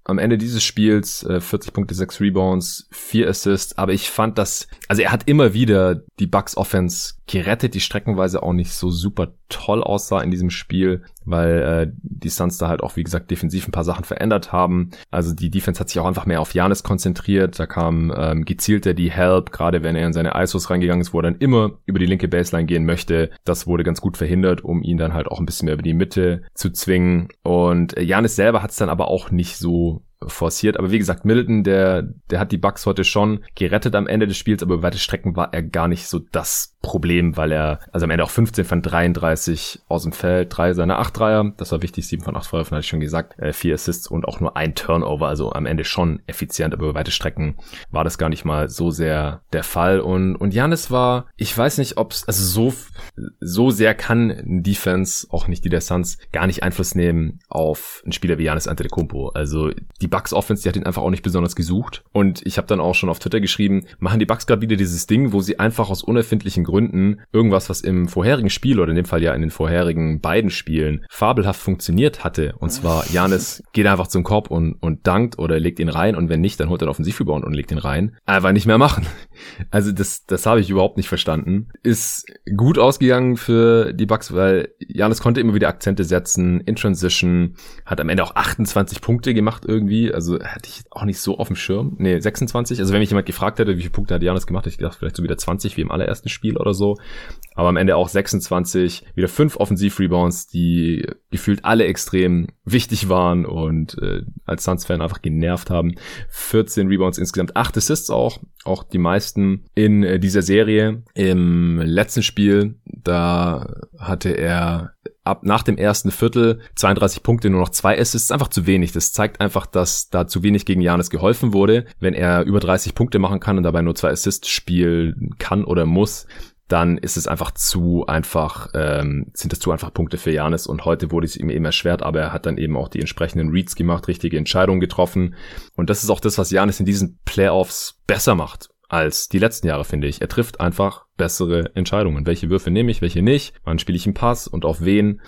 am Ende dieses Spiels, äh, 40 Punkte, 6 Rebounds, 4 Assists, aber ich fand das, also er hat immer wieder die Bucks Offense gerettet, die streckenweise auch nicht so super toll aussah in diesem Spiel, weil äh, die Suns da halt auch, wie gesagt, defensiv ein paar Sachen verändert haben. Also die Defense hat sich auch einfach mehr auf Janis konzentriert. Da kam ähm, gezielter die Help, gerade wenn er in seine ISOs reingegangen ist, wo er dann immer über die linke Baseline gehen möchte. Das wurde ganz gut verhindert, um ihn dann halt auch ein bisschen mehr über die Mitte zu zwingen. Und Janis selber hat es dann aber auch nicht so forciert. Aber wie gesagt, Middleton, der, der hat die Bucks heute schon gerettet am Ende des Spiels, aber über weite Strecken war er gar nicht so das Problem, weil er, also am Ende auch 15 von 33 aus dem Feld, drei seiner acht Dreier, das war wichtig, sieben von acht Feuerwerfen, hatte ich schon gesagt, äh, vier Assists und auch nur ein Turnover, also am Ende schon effizient, aber über weite Strecken war das gar nicht mal so sehr der Fall. Und, und Janis war, ich weiß nicht, ob's, also so, so sehr kann ein Defense, auch nicht die der Suns, gar nicht Einfluss nehmen auf einen Spieler wie Janis Antetokounmpo, also die Bucks Offense, die hat ihn einfach auch nicht besonders gesucht. Und ich habe dann auch schon auf Twitter geschrieben, machen die Bucks gerade wieder dieses Ding, wo sie einfach aus unerfindlichen irgendwas, was im vorherigen Spiel oder in dem Fall ja in den vorherigen beiden Spielen fabelhaft funktioniert hatte. Und zwar Janis geht einfach zum Korb und, und dankt oder legt ihn rein und wenn nicht, dann holt er einen Offensivrebound und legt ihn rein. Einfach nicht mehr machen. Also das, das habe ich überhaupt nicht verstanden. Ist gut ausgegangen für die Bucks, weil Janis konnte immer wieder Akzente setzen in Transition, hat am Ende auch 28 Punkte gemacht irgendwie. Also hatte ich auch nicht so auf dem Schirm. Nee, 26. Also wenn mich jemand gefragt hätte, wie viele Punkte hat Janis gemacht, hätte ich gedacht, vielleicht so wieder 20 wie im allerersten Spiel oder so. Aber am Ende auch 26, wieder fünf Offensiv-Rebounds, die gefühlt alle extrem wichtig waren und äh, als Suns-Fan einfach genervt haben. 14 Rebounds insgesamt, acht Assists auch, auch die meisten in äh, dieser Serie. Im letzten Spiel, da hatte er ab nach dem ersten Viertel 32 Punkte, nur noch zwei Assists, einfach zu wenig. Das zeigt einfach, dass da zu wenig gegen Janis geholfen wurde. Wenn er über 30 Punkte machen kann und dabei nur zwei Assists spielen kann oder muss, dann ist es einfach zu einfach, ähm, sind es zu einfach Punkte für Janis und heute wurde es ihm eben erschwert, aber er hat dann eben auch die entsprechenden Reads gemacht, richtige Entscheidungen getroffen und das ist auch das, was Janis in diesen Playoffs besser macht als die letzten Jahre, finde ich. Er trifft einfach bessere Entscheidungen. Welche Würfe nehme ich, welche nicht, wann spiele ich einen Pass und auf wen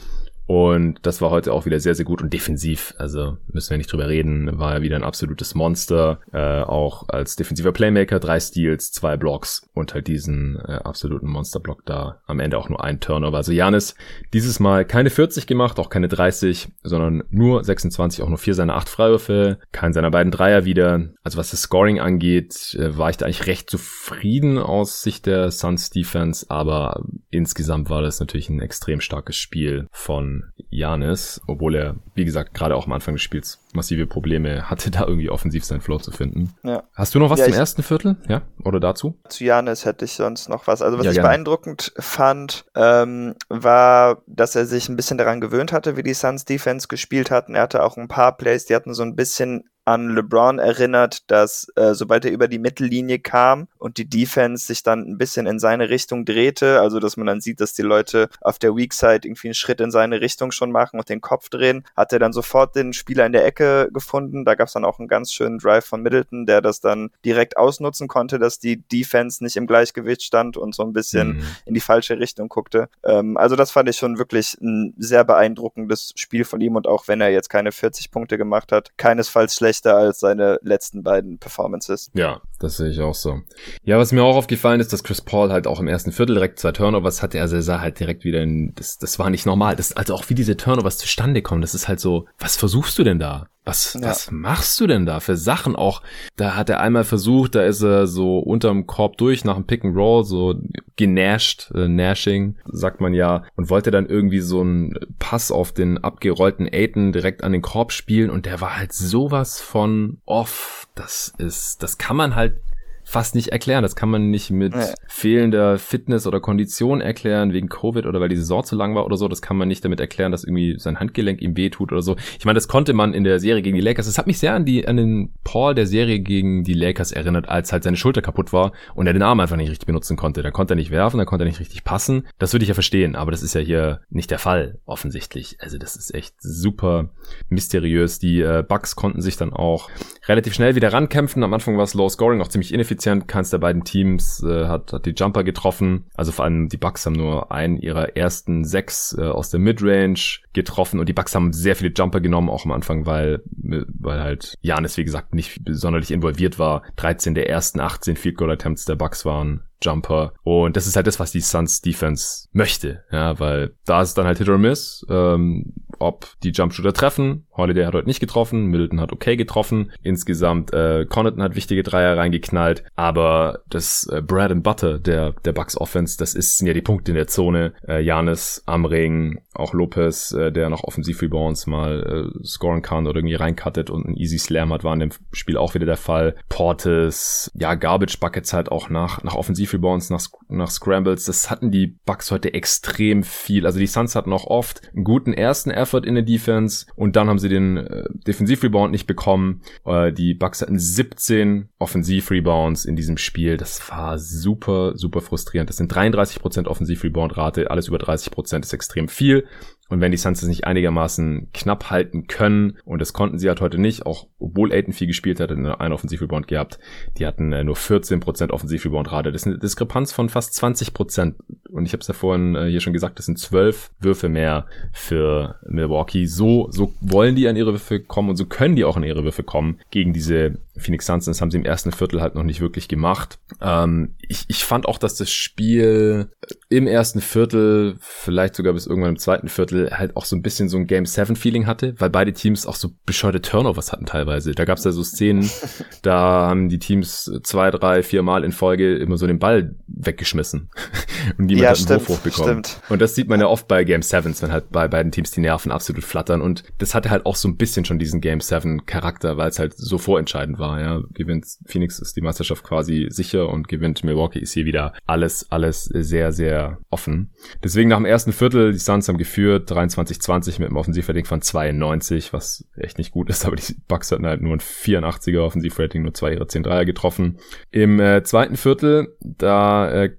und das war heute auch wieder sehr, sehr gut und defensiv. Also müssen wir nicht drüber reden. War er wieder ein absolutes Monster. Äh, auch als defensiver Playmaker. Drei Steals, zwei Blocks und halt diesen äh, absoluten Monsterblock da. Am Ende auch nur ein Turnover. Also Janis dieses Mal keine 40 gemacht, auch keine 30, sondern nur 26, auch nur vier seiner acht Freiwürfe. Kein seiner beiden Dreier wieder. Also was das Scoring angeht, äh, war ich da eigentlich recht zufrieden aus Sicht der Suns Defense. Aber insgesamt war das natürlich ein extrem starkes Spiel von Janis, obwohl er, wie gesagt, gerade auch am Anfang des Spiels massive Probleme hatte, da irgendwie offensiv seinen Flow zu finden. Ja. Hast du noch was ja, zum ersten Viertel? Ja, oder dazu? Zu Janis hätte ich sonst noch was. Also was ja, ich gerne. beeindruckend fand, ähm, war, dass er sich ein bisschen daran gewöhnt hatte, wie die Suns Defense gespielt hatten. Er hatte auch ein paar Plays, die hatten so ein bisschen an LeBron erinnert, dass äh, sobald er über die Mittellinie kam und die Defense sich dann ein bisschen in seine Richtung drehte, also dass man dann sieht, dass die Leute auf der Weak Side irgendwie einen Schritt in seine Richtung schon machen und den Kopf drehen, hat er dann sofort den Spieler in der Ecke gefunden. Da gab es dann auch einen ganz schönen Drive von Middleton, der das dann direkt ausnutzen konnte, dass die Defense nicht im Gleichgewicht stand und so ein bisschen mhm. in die falsche Richtung guckte. Ähm, also das fand ich schon wirklich ein sehr beeindruckendes Spiel von ihm und auch wenn er jetzt keine 40 Punkte gemacht hat, keinesfalls schlecht schlechter als seine letzten beiden Performances. Ja, das sehe ich auch so. Ja, was mir auch aufgefallen ist, dass Chris Paul halt auch im ersten Viertel direkt zwei Turnovers hatte. Also er sah halt direkt wieder in, das, das war nicht normal. Das, also auch wie diese Turnovers zustande kommen, das ist halt so, was versuchst du denn da? Was, ja. was machst du denn da für Sachen auch? Da hat er einmal versucht, da ist er so unterm Korb durch nach dem Pick and Roll, so genasht, äh, Nashing, sagt man ja, und wollte dann irgendwie so einen Pass auf den abgerollten Aiden direkt an den Korb spielen und der war halt sowas von off. Das ist, das kann man halt fast nicht erklären. Das kann man nicht mit nee. fehlender Fitness oder Kondition erklären, wegen Covid oder weil die Saison zu lang war oder so. Das kann man nicht damit erklären, dass irgendwie sein Handgelenk ihm wehtut oder so. Ich meine, das konnte man in der Serie gegen die Lakers. Das hat mich sehr an die, an den Paul der Serie gegen die Lakers erinnert, als halt seine Schulter kaputt war und er den Arm einfach nicht richtig benutzen konnte. Da konnte er nicht werfen, da konnte er nicht richtig passen. Das würde ich ja verstehen, aber das ist ja hier nicht der Fall, offensichtlich. Also das ist echt super mysteriös. Die äh, Bucks konnten sich dann auch relativ schnell wieder rankämpfen. Am Anfang war es Low Scoring, auch ziemlich ineffizient. Keins der beiden Teams äh, hat, hat die Jumper getroffen. Also vor allem die Bucks haben nur einen ihrer ersten sechs äh, aus der Midrange getroffen und die Bucks haben sehr viele Jumper genommen, auch am Anfang, weil, weil halt Janis, wie gesagt, nicht sonderlich involviert war. 13 der ersten 18 Field Goal Attempts der Bucks waren Jumper. Und das ist halt das, was die Suns Defense möchte. Ja, weil da ist dann halt Hit or Miss, ähm, ob die Jumpshooter treffen. Holiday hat heute nicht getroffen, Middleton hat okay getroffen. Insgesamt äh, Connaughton hat wichtige Dreier reingeknallt. Aber das äh, Bread and Butter der, der Bucks Offense, das ist, sind ja die Punkte in der Zone. Äh, Janis am Ring, auch Lopez, äh, der noch Offensiv-Rebounds mal äh, scoren kann oder irgendwie reinkattet und ein Easy Slam hat, war in dem Spiel auch wieder der Fall. Portis, ja, Garbage Buckets halt auch nach, nach Offensiv Rebounds, nach, nach Scrambles. Das hatten die Bucks heute extrem viel. Also die Suns hatten auch oft einen guten ersten Effort in der Defense und dann haben sie den äh, Defensiv-Rebound nicht bekommen. Äh, die Bucks hatten 17 Offensiv-Rebounds in diesem Spiel. Das war super, super frustrierend. Das sind 33% Offensiv-Rebound-Rate. Alles über 30% ist extrem viel. Und wenn die Suns es nicht einigermaßen knapp halten können, und das konnten sie halt heute nicht, auch obwohl Aiden viel gespielt hat, einen Offensivrebound gehabt, die hatten äh, nur 14% Offensivrebound-Rate. Das ist eine Diskrepanz von fast 20%. Und ich habe es ja vorhin äh, hier schon gesagt, das sind zwölf Würfe mehr für Milwaukee. So, so wollen die an ihre Würfe kommen und so können die auch an ihre Würfe kommen gegen diese Phoenix Suns. Das haben sie im ersten Viertel halt noch nicht wirklich gemacht. Ähm, ich, ich fand auch, dass das Spiel im ersten Viertel, vielleicht sogar bis irgendwann im zweiten Viertel, halt auch so ein bisschen so ein Game 7 Feeling hatte, weil beide Teams auch so bescheuerte Turnovers hatten teilweise. Da gab es ja so Szenen, da haben die Teams zwei, drei, vier Mal in Folge immer so den Ball weggeschmissen und niemand ja, hat einen stimmt, Wurf hochbekommen. Stimmt. Und das sieht man ja oft bei Game 7s, wenn halt bei beiden Teams die Nerven absolut flattern und das hatte halt auch so ein bisschen schon diesen Game 7 Charakter, weil es halt so vorentscheidend war, ja. Gewinnt Phoenix ist die Meisterschaft quasi sicher und gewinnt Milwaukee ist hier wieder alles, alles sehr, sehr offen. Deswegen nach dem ersten Viertel, die Suns haben geführt, 23-20 mit einem Offensivrating von 92, was echt nicht gut ist, aber die Bucks hatten halt nur ein 84er Offensivrating, nur zwei ihrer 10 Dreier getroffen. Im äh, zweiten Viertel, da äh,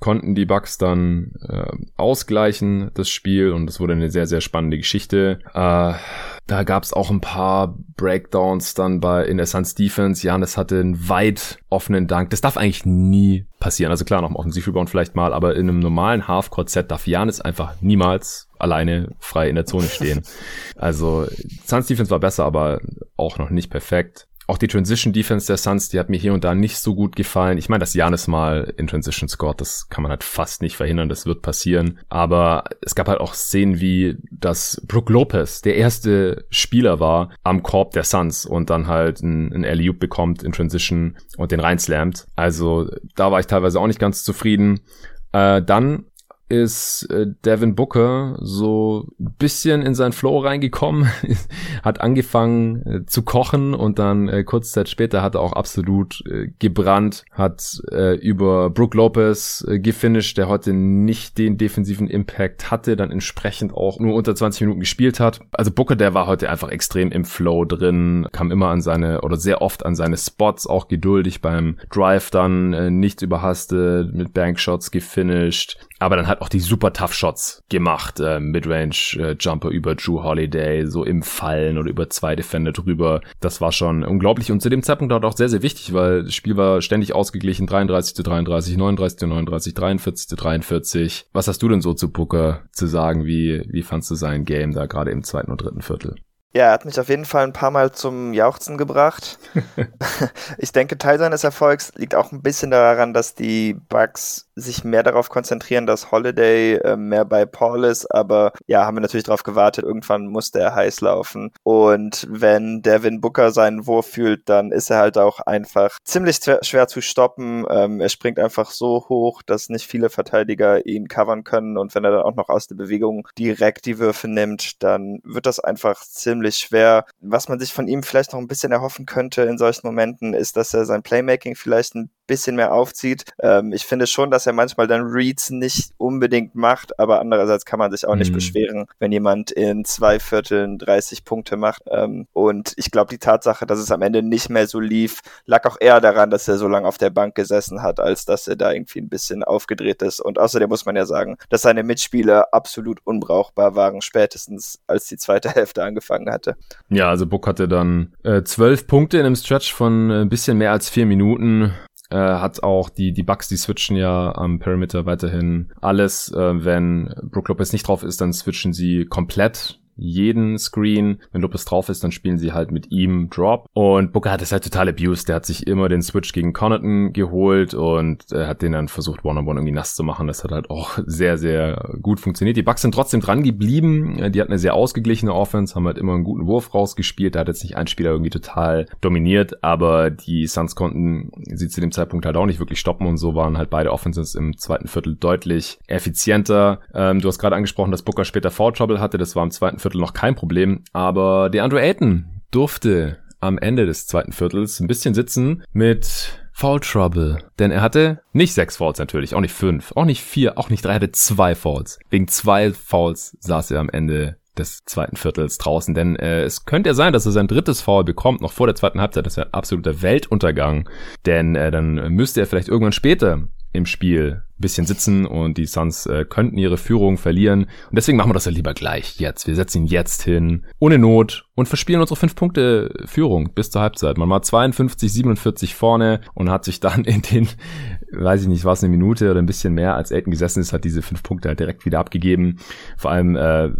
konnten die Bucks dann äh, ausgleichen, das Spiel, und es wurde eine sehr, sehr spannende Geschichte. Äh, da gab es auch ein paar Breakdowns dann bei in der Suns Defense. Janis hatte einen weit offenen Dank. Das darf eigentlich nie passieren. Also klar, noch im Offensivrebound vielleicht mal, aber in einem normalen Halfcourt-Set darf Janis einfach niemals alleine frei in der Zone stehen. also Suns Defense war besser, aber auch noch nicht perfekt. Auch die Transition Defense der Suns, die hat mir hier und da nicht so gut gefallen. Ich meine, dass Janis mal in Transition scored, das kann man halt fast nicht verhindern, das wird passieren. Aber es gab halt auch Szenen wie, dass Brook Lopez der erste Spieler war am Korb der Suns und dann halt ein, ein alley bekommt in Transition und den reinslammt. Also da war ich teilweise auch nicht ganz zufrieden. Äh, dann ist äh, Devin Booker so bisschen in sein Flow reingekommen, hat angefangen äh, zu kochen und dann äh, kurz Zeit später hat er auch absolut äh, gebrannt, hat äh, über Brook Lopez äh, gefinisht, der heute nicht den defensiven Impact hatte, dann entsprechend auch nur unter 20 Minuten gespielt hat. Also Booker, der war heute einfach extrem im Flow drin, kam immer an seine oder sehr oft an seine Spots, auch geduldig beim Drive dann, äh, nichts überhastet, mit Bankshots gefinisht, aber dann hat auch die super tough Shots gemacht, äh, Midrange äh, Jumper über Drew Holiday, so im Fallen oder über zwei Defender drüber. Das war schon unglaublich und zu dem Zeitpunkt auch sehr, sehr wichtig, weil das Spiel war ständig ausgeglichen, 33 zu 33, 39 zu 39, 43 zu 43. Was hast du denn so zu Booker zu sagen? Wie, wie fandst du sein Game da gerade im zweiten und dritten Viertel? Ja, er hat mich auf jeden Fall ein paar Mal zum Jauchzen gebracht. ich denke, Teil seines Erfolgs liegt auch ein bisschen daran, dass die Bugs sich mehr darauf konzentrieren, dass Holiday äh, mehr bei Paul ist, aber ja, haben wir natürlich darauf gewartet, irgendwann musste er heiß laufen. Und wenn Devin Booker seinen Wurf fühlt, dann ist er halt auch einfach ziemlich schwer zu stoppen. Ähm, er springt einfach so hoch, dass nicht viele Verteidiger ihn covern können und wenn er dann auch noch aus der Bewegung direkt die Würfe nimmt, dann wird das einfach ziemlich ziemlich schwer. Was man sich von ihm vielleicht noch ein bisschen erhoffen könnte in solchen Momenten, ist, dass er sein Playmaking vielleicht ein bisschen mehr aufzieht. Ähm, ich finde schon, dass er manchmal dann Reads nicht unbedingt macht, aber andererseits kann man sich auch nicht mhm. beschweren, wenn jemand in zwei Vierteln 30 Punkte macht. Ähm, und ich glaube, die Tatsache, dass es am Ende nicht mehr so lief, lag auch eher daran, dass er so lange auf der Bank gesessen hat, als dass er da irgendwie ein bisschen aufgedreht ist. Und außerdem muss man ja sagen, dass seine Mitspieler absolut unbrauchbar waren, spätestens als die zweite Hälfte angefangen hatte. Ja, also Book hatte dann äh, zwölf Punkte in einem Stretch von ein äh, bisschen mehr als vier Minuten äh, hat auch die, die Bugs, die switchen ja am Perimeter weiterhin alles. Äh, wenn Brook Lopez nicht drauf ist, dann switchen sie komplett jeden Screen. Wenn Lopez drauf ist, dann spielen sie halt mit ihm Drop. Und Booker hat es halt total abused. Der hat sich immer den Switch gegen Connaughton geholt und äh, hat den dann versucht, One-on-One -on -one irgendwie nass zu machen. Das hat halt auch sehr, sehr gut funktioniert. Die Bucks sind trotzdem dran geblieben. Die hatten eine sehr ausgeglichene Offense, haben halt immer einen guten Wurf rausgespielt. Da hat jetzt nicht ein Spieler irgendwie total dominiert, aber die Suns konnten sie zu dem Zeitpunkt halt auch nicht wirklich stoppen und so waren halt beide Offenses im zweiten Viertel deutlich effizienter. Ähm, du hast gerade angesprochen, dass Booker später Foul Trouble hatte. Das war im zweiten Viertel noch kein Problem. Aber der Andrew Ayton durfte am Ende des zweiten Viertels ein bisschen sitzen mit Foul Trouble. Denn er hatte nicht sechs Fouls natürlich, auch nicht fünf, auch nicht vier, auch nicht drei, er hatte zwei Fouls. Wegen zwei Fouls saß er am Ende des zweiten Viertels draußen, denn äh, es könnte ja sein, dass er sein drittes Foul bekommt, noch vor der zweiten Halbzeit. Das wäre ein absoluter Weltuntergang, denn äh, dann müsste er vielleicht irgendwann später im Spiel bisschen sitzen und die Suns äh, könnten ihre Führung verlieren. Und deswegen machen wir das ja lieber gleich jetzt. Wir setzen ihn jetzt hin, ohne Not und verspielen unsere fünf Punkte Führung bis zur Halbzeit. Man war 52, 47 vorne und hat sich dann in den, weiß ich nicht, war es eine Minute oder ein bisschen mehr, als Elton gesessen ist, hat diese fünf Punkte halt direkt wieder abgegeben. Vor allem äh,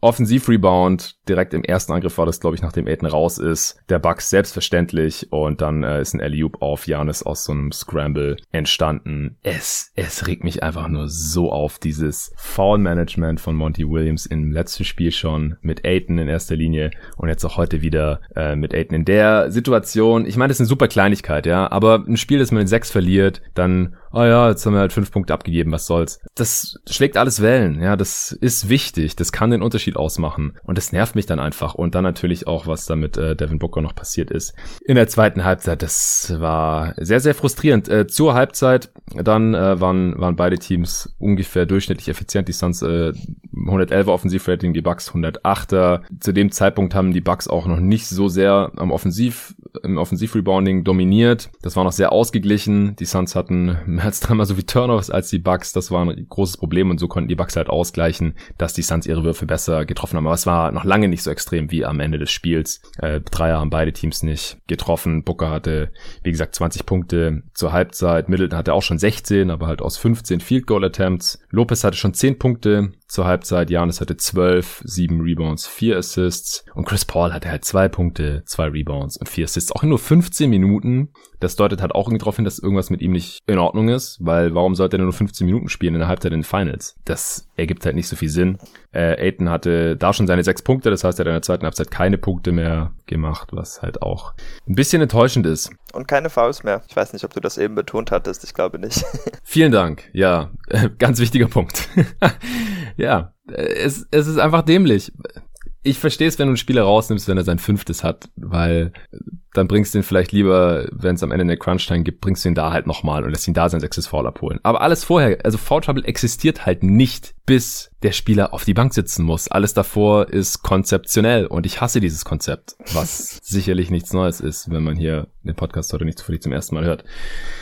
Offensiv-Rebound, direkt im ersten Angriff war das, glaube ich, nachdem Aiden raus ist. Der Bucks selbstverständlich und dann äh, ist ein alley auf Janis aus so einem Scramble entstanden. Es, es regt mich einfach nur so auf, dieses Foul-Management von Monty Williams im letzten Spiel schon mit Aiden in erster Linie und jetzt auch heute wieder äh, mit Aiden in der Situation. Ich meine, das ist eine super Kleinigkeit, ja, aber ein Spiel, das man in sechs verliert, dann oh ja, jetzt haben wir halt fünf Punkte abgegeben, was soll's. Das schlägt alles Wellen, ja, das ist wichtig, das kann den Unterschied ausmachen und das nervt mich dann einfach und dann natürlich auch, was da mit äh, Devin Booker noch passiert ist. In der zweiten Halbzeit, das war sehr, sehr frustrierend. Äh, zur Halbzeit dann äh, waren, waren beide Teams ungefähr durchschnittlich effizient, die Suns äh, 111er Offensivrating, die Bucks 108er. Zu dem Zeitpunkt haben die Bucks auch noch nicht so sehr am Offensiv, im Offensivrebounding dominiert. Das war noch sehr ausgeglichen. Die Suns hatten mehr als dreimal so viel Turnovers als die Bucks. Das war ein großes Problem und so konnten die Bucks halt ausgleichen, dass die Suns ihre Würfe besser getroffen haben. Aber es war noch lange nicht so extrem wie am Ende des Spiels. Äh, Dreier haben beide Teams nicht getroffen. Booker hatte, wie gesagt, 20 Punkte zur Halbzeit. Middleton hatte auch schon 16, aber halt aus 15 Field Goal Attempts. Lopez hatte schon 10 Punkte zur Halbzeit. Janis hatte 12, 7 Rebounds, 4 Assists. Und Chris Paul hatte halt 2 Punkte, 2 Rebounds und 4 Assists. Auch in nur 15 Minuten. Das deutet halt auch irgendwie darauf hin, dass irgendwas mit ihm nicht in Ordnung ist. Weil warum sollte er nur 15 Minuten spielen in der Halbzeit in den Finals? Das ergibt halt nicht so viel Sinn. Äh, Aiton hatte da schon seine 6 Punkte. Das heißt, er hat in der zweiten Halbzeit keine Punkte mehr gemacht, was halt auch ein bisschen enttäuschend ist. Und keine Fouls mehr. Ich weiß nicht, ob du das eben betont hattest. Ich glaube nicht. Vielen Dank. Ja, ganz wichtiger Punkt. ja, es, es ist einfach dämlich. Ich verstehe es, wenn du einen Spieler rausnimmst, wenn er sein fünftes hat, weil dann bringst du ihn vielleicht lieber, wenn es am Ende eine Crunch-Time gibt, bringst du ihn da halt nochmal und lässt ihn da sein sechstes Foul abholen. Aber alles vorher, also Foul Trouble existiert halt nicht, bis der Spieler auf die Bank sitzen muss. Alles davor ist konzeptionell und ich hasse dieses Konzept, was sicherlich nichts Neues ist, wenn man hier den Podcast heute nicht zufällig zum ersten Mal hört.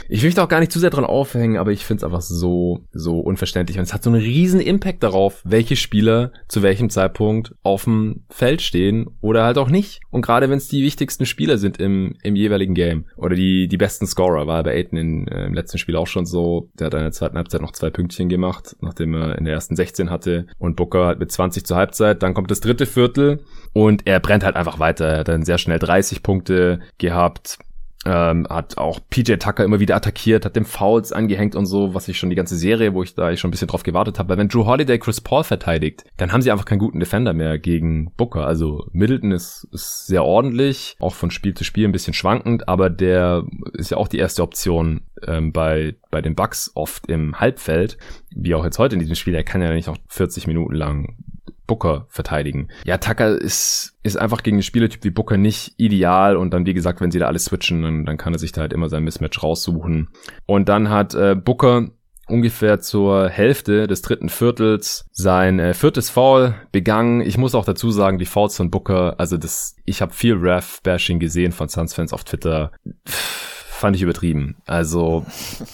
Ich möchte auch gar nicht zu sehr dran aufhängen, aber ich finde es einfach so, so unverständlich und es hat so einen riesen Impact darauf, welche Spieler zu welchem Zeitpunkt auf dem Feld stehen oder halt auch nicht. Und gerade wenn es die wichtigsten Spieler sind im, im jeweiligen Game oder die, die besten Scorer, war bei Aiden in, äh, im letzten Spiel auch schon so, der hat in der zweiten Halbzeit noch zwei Pünktchen gemacht, nachdem er in der ersten 16 hatte und Booker halt mit 20 zur Halbzeit. Dann kommt das dritte Viertel und er brennt halt einfach weiter. Er hat dann sehr schnell 30 Punkte gehabt. Ähm, hat auch PJ Tucker immer wieder attackiert, hat dem Fouls angehängt und so, was ich schon die ganze Serie, wo ich da schon ein bisschen drauf gewartet habe. Weil wenn Drew Holiday Chris Paul verteidigt, dann haben sie einfach keinen guten Defender mehr gegen Booker. Also Middleton ist, ist sehr ordentlich, auch von Spiel zu Spiel ein bisschen schwankend, aber der ist ja auch die erste Option ähm, bei, bei den Bucks oft im Halbfeld, wie auch jetzt heute in diesem Spiel. Er kann ja nicht auch 40 Minuten lang Booker verteidigen. Ja, Tucker ist, ist einfach gegen einen Spielertyp wie Booker nicht ideal und dann, wie gesagt, wenn sie da alles switchen, dann, dann kann er sich da halt immer sein Mismatch raussuchen. Und dann hat äh, Booker ungefähr zur Hälfte des dritten Viertels sein äh, viertes Foul begangen. Ich muss auch dazu sagen, die Fouls von Booker, also das, ich habe viel Ref-Bashing gesehen von Suns-Fans auf Twitter. Pff fand ich übertrieben. Also,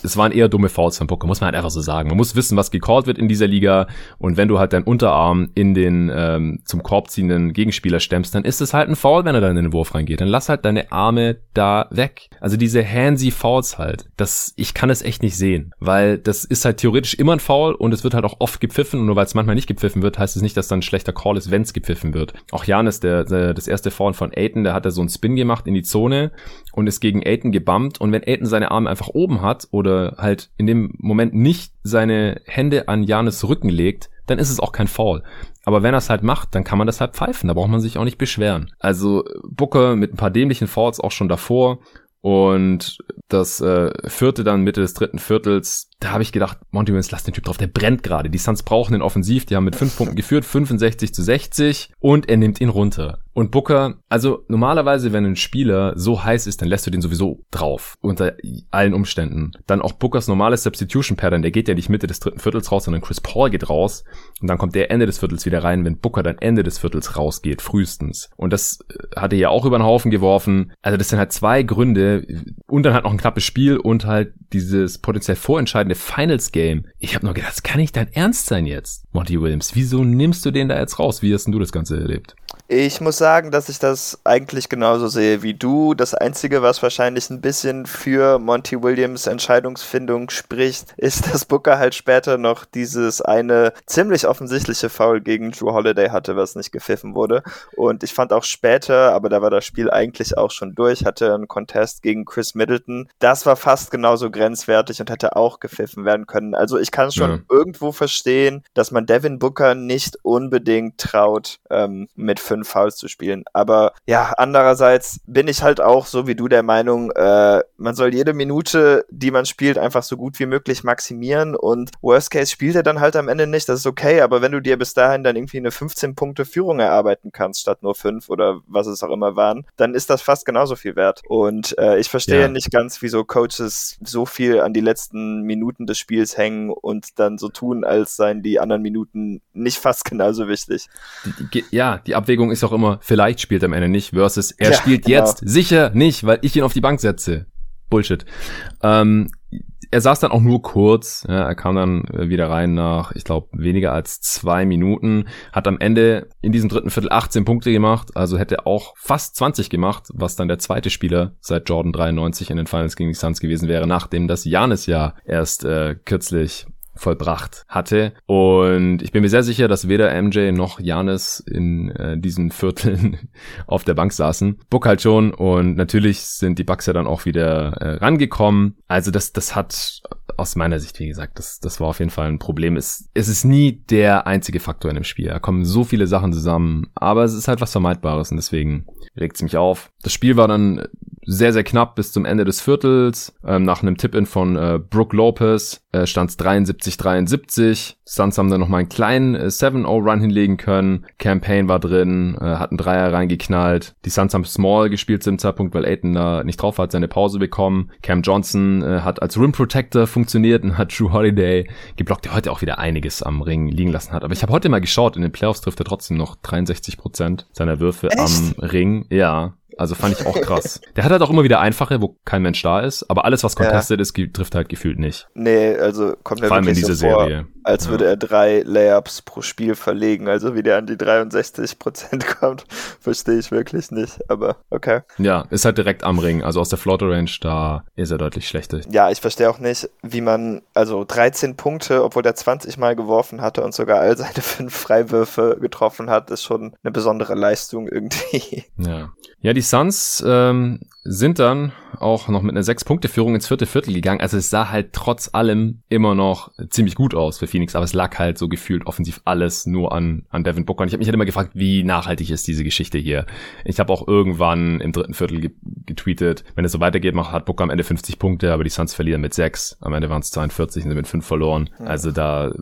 es waren eher dumme Fouls von Booker, muss man halt einfach so sagen. Man muss wissen, was gecallt wird in dieser Liga und wenn du halt deinen Unterarm in den ähm, zum Korb ziehenden Gegenspieler stemmst, dann ist es halt ein Foul, wenn er dann in den Wurf reingeht. Dann lass halt deine Arme da weg. Also diese handsy Fouls halt, das, ich kann es echt nicht sehen, weil das ist halt theoretisch immer ein Foul und es wird halt auch oft gepfiffen und nur weil es manchmal nicht gepfiffen wird, heißt es nicht, dass dann ein schlechter Call ist, wenn es gepfiffen wird. Auch Janis, der, der, das erste Foul von Aiton, der hat da so einen Spin gemacht in die Zone und ist gegen Aiton und wenn Aiton seine Arme einfach oben hat oder halt in dem Moment nicht seine Hände an Janis Rücken legt, dann ist es auch kein Foul. Aber wenn er es halt macht, dann kann man das halt pfeifen. Da braucht man sich auch nicht beschweren. Also Booker mit ein paar dämlichen Fouls auch schon davor und das äh, vierte dann Mitte des dritten Viertels, da habe ich gedacht, Monty Williams, lass den Typ drauf, der brennt gerade. Die Suns brauchen den Offensiv, die haben mit fünf Punkten geführt, 65 zu 60 und er nimmt ihn runter. Und Booker, also normalerweise, wenn ein Spieler so heiß ist, dann lässt du den sowieso drauf, unter allen Umständen. Dann auch Bookers normales Substitution Pattern, der geht ja nicht Mitte des dritten Viertels raus, sondern Chris Paul geht raus und dann kommt der Ende des Viertels wieder rein, wenn Booker dann Ende des Viertels rausgeht, frühestens. Und das äh, hat er ja auch über den Haufen geworfen. Also das sind halt zwei Gründe und dann halt noch ein knappes Spiel und halt dieses potenziell vorentscheidende Finals Game. Ich habe nur gedacht, das kann nicht dein Ernst sein jetzt, Monty Williams. Wieso nimmst du den da jetzt raus? Wie hast denn du das Ganze erlebt? Ich muss sagen, dass ich das eigentlich genauso sehe wie du. Das Einzige, was wahrscheinlich ein bisschen für Monty Williams Entscheidungsfindung spricht, ist, dass Booker halt später noch dieses eine ziemlich offensichtliche Foul gegen Drew Holiday hatte, was nicht gepfiffen wurde. Und ich fand auch später, aber da war das Spiel eigentlich auch schon durch, hatte einen Contest gegen Chris Middleton. Das war fast genauso grenzwertig und hätte auch gepfiffen werden können. Also ich kann schon ja. irgendwo verstehen, dass man Devin Booker nicht unbedingt traut, ähm, mit fünf fünf Fouls zu spielen. Aber ja, andererseits bin ich halt auch so wie du der Meinung, äh, man soll jede Minute, die man spielt, einfach so gut wie möglich maximieren und Worst Case spielt er dann halt am Ende nicht, das ist okay, aber wenn du dir bis dahin dann irgendwie eine 15 Punkte Führung erarbeiten kannst, statt nur fünf oder was es auch immer waren, dann ist das fast genauso viel wert. Und äh, ich verstehe ja. nicht ganz, wieso Coaches so viel an die letzten Minuten des Spiels hängen und dann so tun, als seien die anderen Minuten nicht fast genauso wichtig. Die, die, ja, die Abwägung Abwägung ist auch immer, vielleicht spielt er am Ende nicht, versus er ja, spielt genau. jetzt sicher nicht, weil ich ihn auf die Bank setze. Bullshit. Ähm, er saß dann auch nur kurz. Ja, er kam dann äh, wieder rein nach, ich glaube, weniger als zwei Minuten. Hat am Ende in diesem dritten Viertel 18 Punkte gemacht. Also hätte auch fast 20 gemacht, was dann der zweite Spieler seit Jordan 93 in den Finals gegen die Suns gewesen wäre, nachdem das Janis ja erst äh, kürzlich vollbracht hatte. Und ich bin mir sehr sicher, dass weder MJ noch Janis in äh, diesen Vierteln auf der Bank saßen. Book halt schon und natürlich sind die Bucks ja dann auch wieder äh, rangekommen. Also das, das hat aus meiner Sicht, wie gesagt, das, das war auf jeden Fall ein Problem. Es, es ist nie der einzige Faktor in dem Spiel. Da kommen so viele Sachen zusammen, aber es ist halt was Vermeidbares und deswegen regt es mich auf. Das Spiel war dann sehr, sehr knapp bis zum Ende des Viertels. Ähm, nach einem Tip-In von äh, Brooke Lopez äh, stand es 73-73. Suns haben dann noch mal einen kleinen äh, 7-0-Run hinlegen können. Campaign war drin, äh, hat einen Dreier reingeknallt. Die Suns haben Small gespielt zu dem Zeitpunkt, weil Aiton da nicht drauf hat, seine Pause bekommen. Cam Johnson äh, hat als Rim Protector funktioniert und hat Drew Holiday geblockt, der heute auch wieder einiges am Ring liegen lassen hat. Aber ich habe heute mal geschaut, in den Playoffs trifft er trotzdem noch 63% seiner Würfe Echt? am Ring. Ja, also fand ich auch krass. Der hat halt auch immer wieder einfache, wo kein Mensch da ist, aber alles, was contested ja. ist, trifft halt gefühlt nicht. Nee, also kommt mir wirklich so vor, Serie. als ja. würde er drei Layups pro Spiel verlegen. Also wie der an die 63 Prozent kommt, verstehe ich wirklich nicht, aber okay. Ja, ist halt direkt am Ring, also aus der Floater Range, da ist er deutlich schlechter. Ja, ich verstehe auch nicht, wie man, also 13 Punkte, obwohl der 20 Mal geworfen hatte und sogar all seine fünf Freiwürfe getroffen hat, ist schon eine besondere Leistung irgendwie. Ja. Ja, die Suns ähm, sind dann auch noch mit einer Sechs-Punkte-Führung ins vierte Viertel gegangen. Also es sah halt trotz allem immer noch ziemlich gut aus für Phoenix, aber es lag halt so gefühlt offensiv alles nur an, an Devin Booker. Und ich habe mich halt immer gefragt, wie nachhaltig ist diese Geschichte hier. Ich habe auch irgendwann im dritten Viertel ge getweetet, wenn es so weitergeht, macht, hat Booker am Ende 50 Punkte, aber die Suns verlieren mit sechs. Am Ende waren es 42 und sind mit fünf verloren. Also da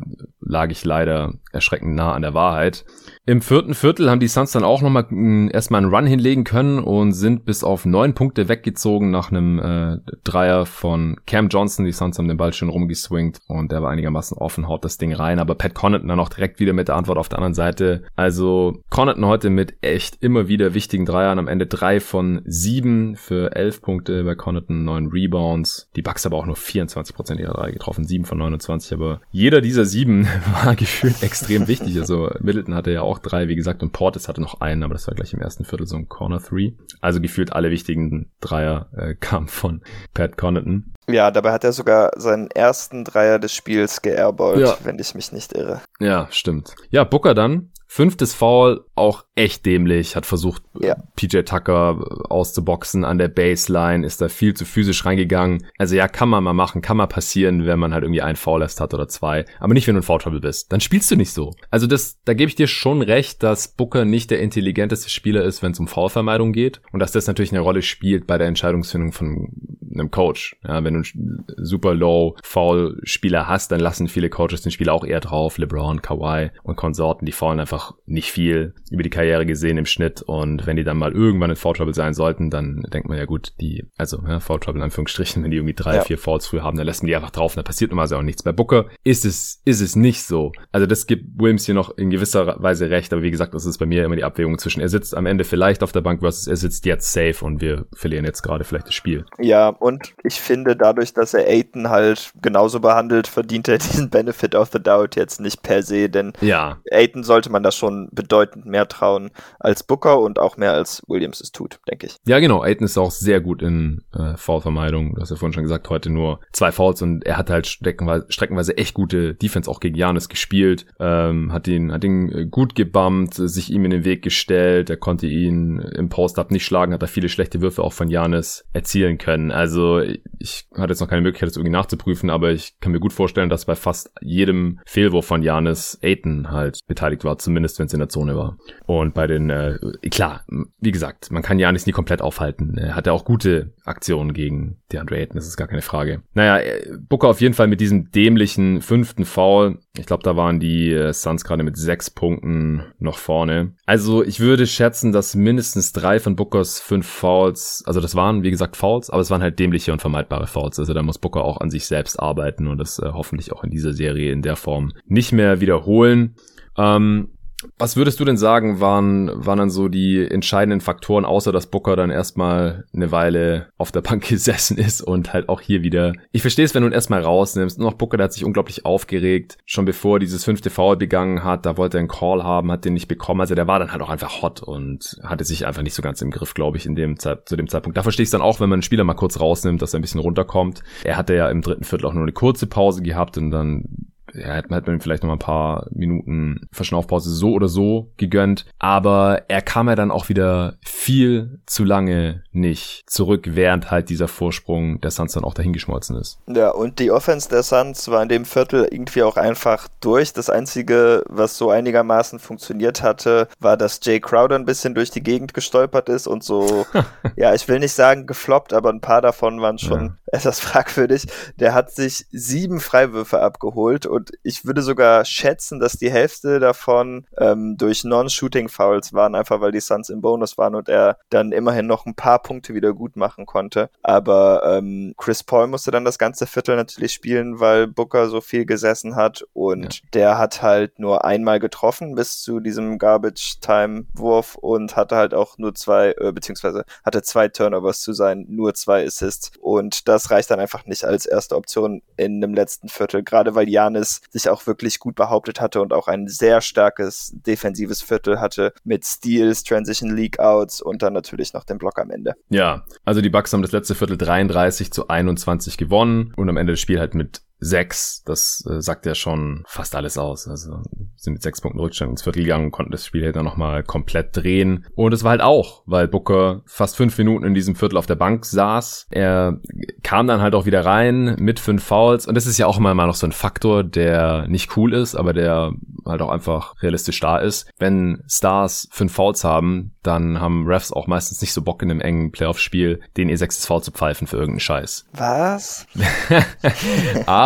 lag ich leider erschreckend nah an der Wahrheit. Im vierten Viertel haben die Suns dann auch nochmal hm, erstmal einen Run hinlegen können und sind bis auf neun Punkte weggezogen nach einem äh, Dreier von Cam Johnson. Die Suns haben den Ball schön rumgeswingt und der war einigermaßen offen, haut das Ding rein. Aber Pat Connaughton dann auch direkt wieder mit der Antwort auf der anderen Seite. Also Connaughton heute mit echt immer wieder wichtigen Dreiern. Am Ende drei von sieben für elf Punkte bei Connaughton, neun Rebounds. Die Bucks aber auch nur 24% ihrer Dreier getroffen, sieben von 29. Aber jeder dieser sieben war gefühlt extrem wichtig. Also Middleton hatte ja auch auch drei, wie gesagt, und Portis hatte noch einen, aber das war gleich im ersten Viertel so ein Corner Three. Also gefühlt alle wichtigen Dreier äh, kamen von Pat Connaughton. Ja, dabei hat er sogar seinen ersten Dreier des Spiels geairballt, ja. wenn ich mich nicht irre. Ja, stimmt. Ja, Booker dann Fünftes Foul, auch echt dämlich, hat versucht, ja. PJ Tucker auszuboxen an der Baseline, ist da viel zu physisch reingegangen. Also ja, kann man mal machen, kann mal passieren, wenn man halt irgendwie einen Foul lässt hat oder zwei. Aber nicht, wenn du ein Foul Trouble bist. Dann spielst du nicht so. Also das, da gebe ich dir schon recht, dass Booker nicht der intelligenteste Spieler ist, wenn es um Foulvermeidung geht. Und dass das natürlich eine Rolle spielt bei der Entscheidungsfindung von einem Coach. Ja, wenn du einen super low Foul Spieler hast, dann lassen viele Coaches den Spieler auch eher drauf. LeBron, Kawhi und Konsorten, die faulen einfach einfach nicht viel über die Karriere gesehen im Schnitt und wenn die dann mal irgendwann in Foul Trouble sein sollten, dann denkt man ja gut, die, also ja, Foul Trouble in Anführungsstrichen, wenn die irgendwie drei, ja. vier Fouls früh haben, dann lässt man die einfach drauf und da passiert normalerweise auch nichts. Bei Booker ist es, ist es nicht so. Also das gibt Williams hier noch in gewisser Weise recht, aber wie gesagt, das ist bei mir immer die Abwägung zwischen, er sitzt am Ende vielleicht auf der Bank versus er sitzt jetzt safe und wir verlieren jetzt gerade vielleicht das Spiel. Ja, und ich finde dadurch, dass er Aiton halt genauso behandelt, verdient er diesen Benefit of the Doubt jetzt nicht per se, denn ja. Aiton sollte man das schon bedeutend mehr trauen als Booker und auch mehr als Williams es tut, denke ich. Ja, genau. Aiton ist auch sehr gut in äh, Foulvermeidung. Du hast ja vorhin schon gesagt, heute nur zwei Fouls und er hat halt streckenweise, streckenweise echt gute Defense auch gegen Janis gespielt. Ähm, hat ihn, hat ihn äh, gut gebumpt, sich ihm in den Weg gestellt. Er konnte ihn im Post-Up nicht schlagen, hat da viele schlechte Würfe auch von Janis erzielen können. Also ich hatte jetzt noch keine Möglichkeit, das irgendwie nachzuprüfen, aber ich kann mir gut vorstellen, dass bei fast jedem Fehlwurf von Janis Aiton halt beteiligt war, zumindest wenn es in der Zone war. Und bei den, äh, klar, wie gesagt, man kann Janis nie komplett aufhalten. Er hatte auch gute Aktionen gegen DeAndre Ayton, das ist gar keine Frage. Naja, äh, Booker auf jeden Fall mit diesem dämlichen fünften Foul. Ich glaube, da waren die äh, Suns gerade mit sechs Punkten noch vorne. Also ich würde schätzen, dass mindestens drei von Bookers fünf Fouls, also das waren, wie gesagt, Fouls, aber es waren halt dämliche und vermeidbare Fouls. Also da muss Booker auch an sich selbst arbeiten und das äh, hoffentlich auch in dieser Serie in der Form nicht mehr wiederholen. Ähm, was würdest du denn sagen, waren, waren dann so die entscheidenden Faktoren, außer dass Booker dann erstmal eine Weile auf der Bank gesessen ist und halt auch hier wieder. Ich verstehe es, wenn du ihn erstmal rausnimmst. Nur noch Booker, der hat sich unglaublich aufgeregt. Schon bevor dieses fünfte Foul begangen hat, da wollte er einen Call haben, hat den nicht bekommen. Also der war dann halt auch einfach hot und hatte sich einfach nicht so ganz im Griff, glaube ich, in dem Zeit, zu dem Zeitpunkt. Da verstehe ich es dann auch, wenn man einen Spieler mal kurz rausnimmt, dass er ein bisschen runterkommt. Er hatte ja im dritten Viertel auch nur eine kurze Pause gehabt und dann ja, hätte man, hätte vielleicht noch mal ein paar Minuten Verschnaufpause so oder so gegönnt. Aber er kam ja dann auch wieder viel zu lange nicht zurück, während halt dieser Vorsprung der Suns dann auch dahingeschmolzen ist. Ja, und die Offense der Suns war in dem Viertel irgendwie auch einfach durch. Das Einzige, was so einigermaßen funktioniert hatte, war, dass Jay Crowder ein bisschen durch die Gegend gestolpert ist und so, ja, ich will nicht sagen gefloppt, aber ein paar davon waren schon ja. etwas fragwürdig. Der hat sich sieben Freiwürfe abgeholt und ich würde sogar schätzen, dass die Hälfte davon ähm, durch Non-Shooting-Fouls waren, einfach weil die Suns im Bonus waren und er dann immerhin noch ein paar Punkte wieder gut machen konnte. Aber ähm, Chris Paul musste dann das ganze Viertel natürlich spielen, weil Booker so viel gesessen hat und ja. der hat halt nur einmal getroffen bis zu diesem Garbage-Time-Wurf und hatte halt auch nur zwei, äh, beziehungsweise hatte zwei Turnovers zu sein, nur zwei Assists und das reicht dann einfach nicht als erste Option in einem letzten Viertel, gerade weil Janis sich auch wirklich gut behauptet hatte und auch ein sehr starkes defensives Viertel hatte mit Steals, Transition League Outs und dann natürlich noch den Block am Ende. Ja, also die Bucks haben das letzte Viertel 33 zu 21 gewonnen und am Ende des Spiels halt mit sechs, das äh, sagt ja schon fast alles aus. Also sind mit sechs Punkten Rückstand ins Viertel gegangen, konnten das Spiel halt dann nochmal komplett drehen. Und es war halt auch, weil Booker fast fünf Minuten in diesem Viertel auf der Bank saß. Er kam dann halt auch wieder rein mit fünf Fouls. Und das ist ja auch immer mal noch so ein Faktor, der nicht cool ist, aber der halt auch einfach realistisch da ist. Wenn Stars fünf Fouls haben, dann haben Refs auch meistens nicht so Bock in einem engen Playoff-Spiel, den ihr sechstes Foul zu pfeifen für irgendeinen Scheiß. Was? Aber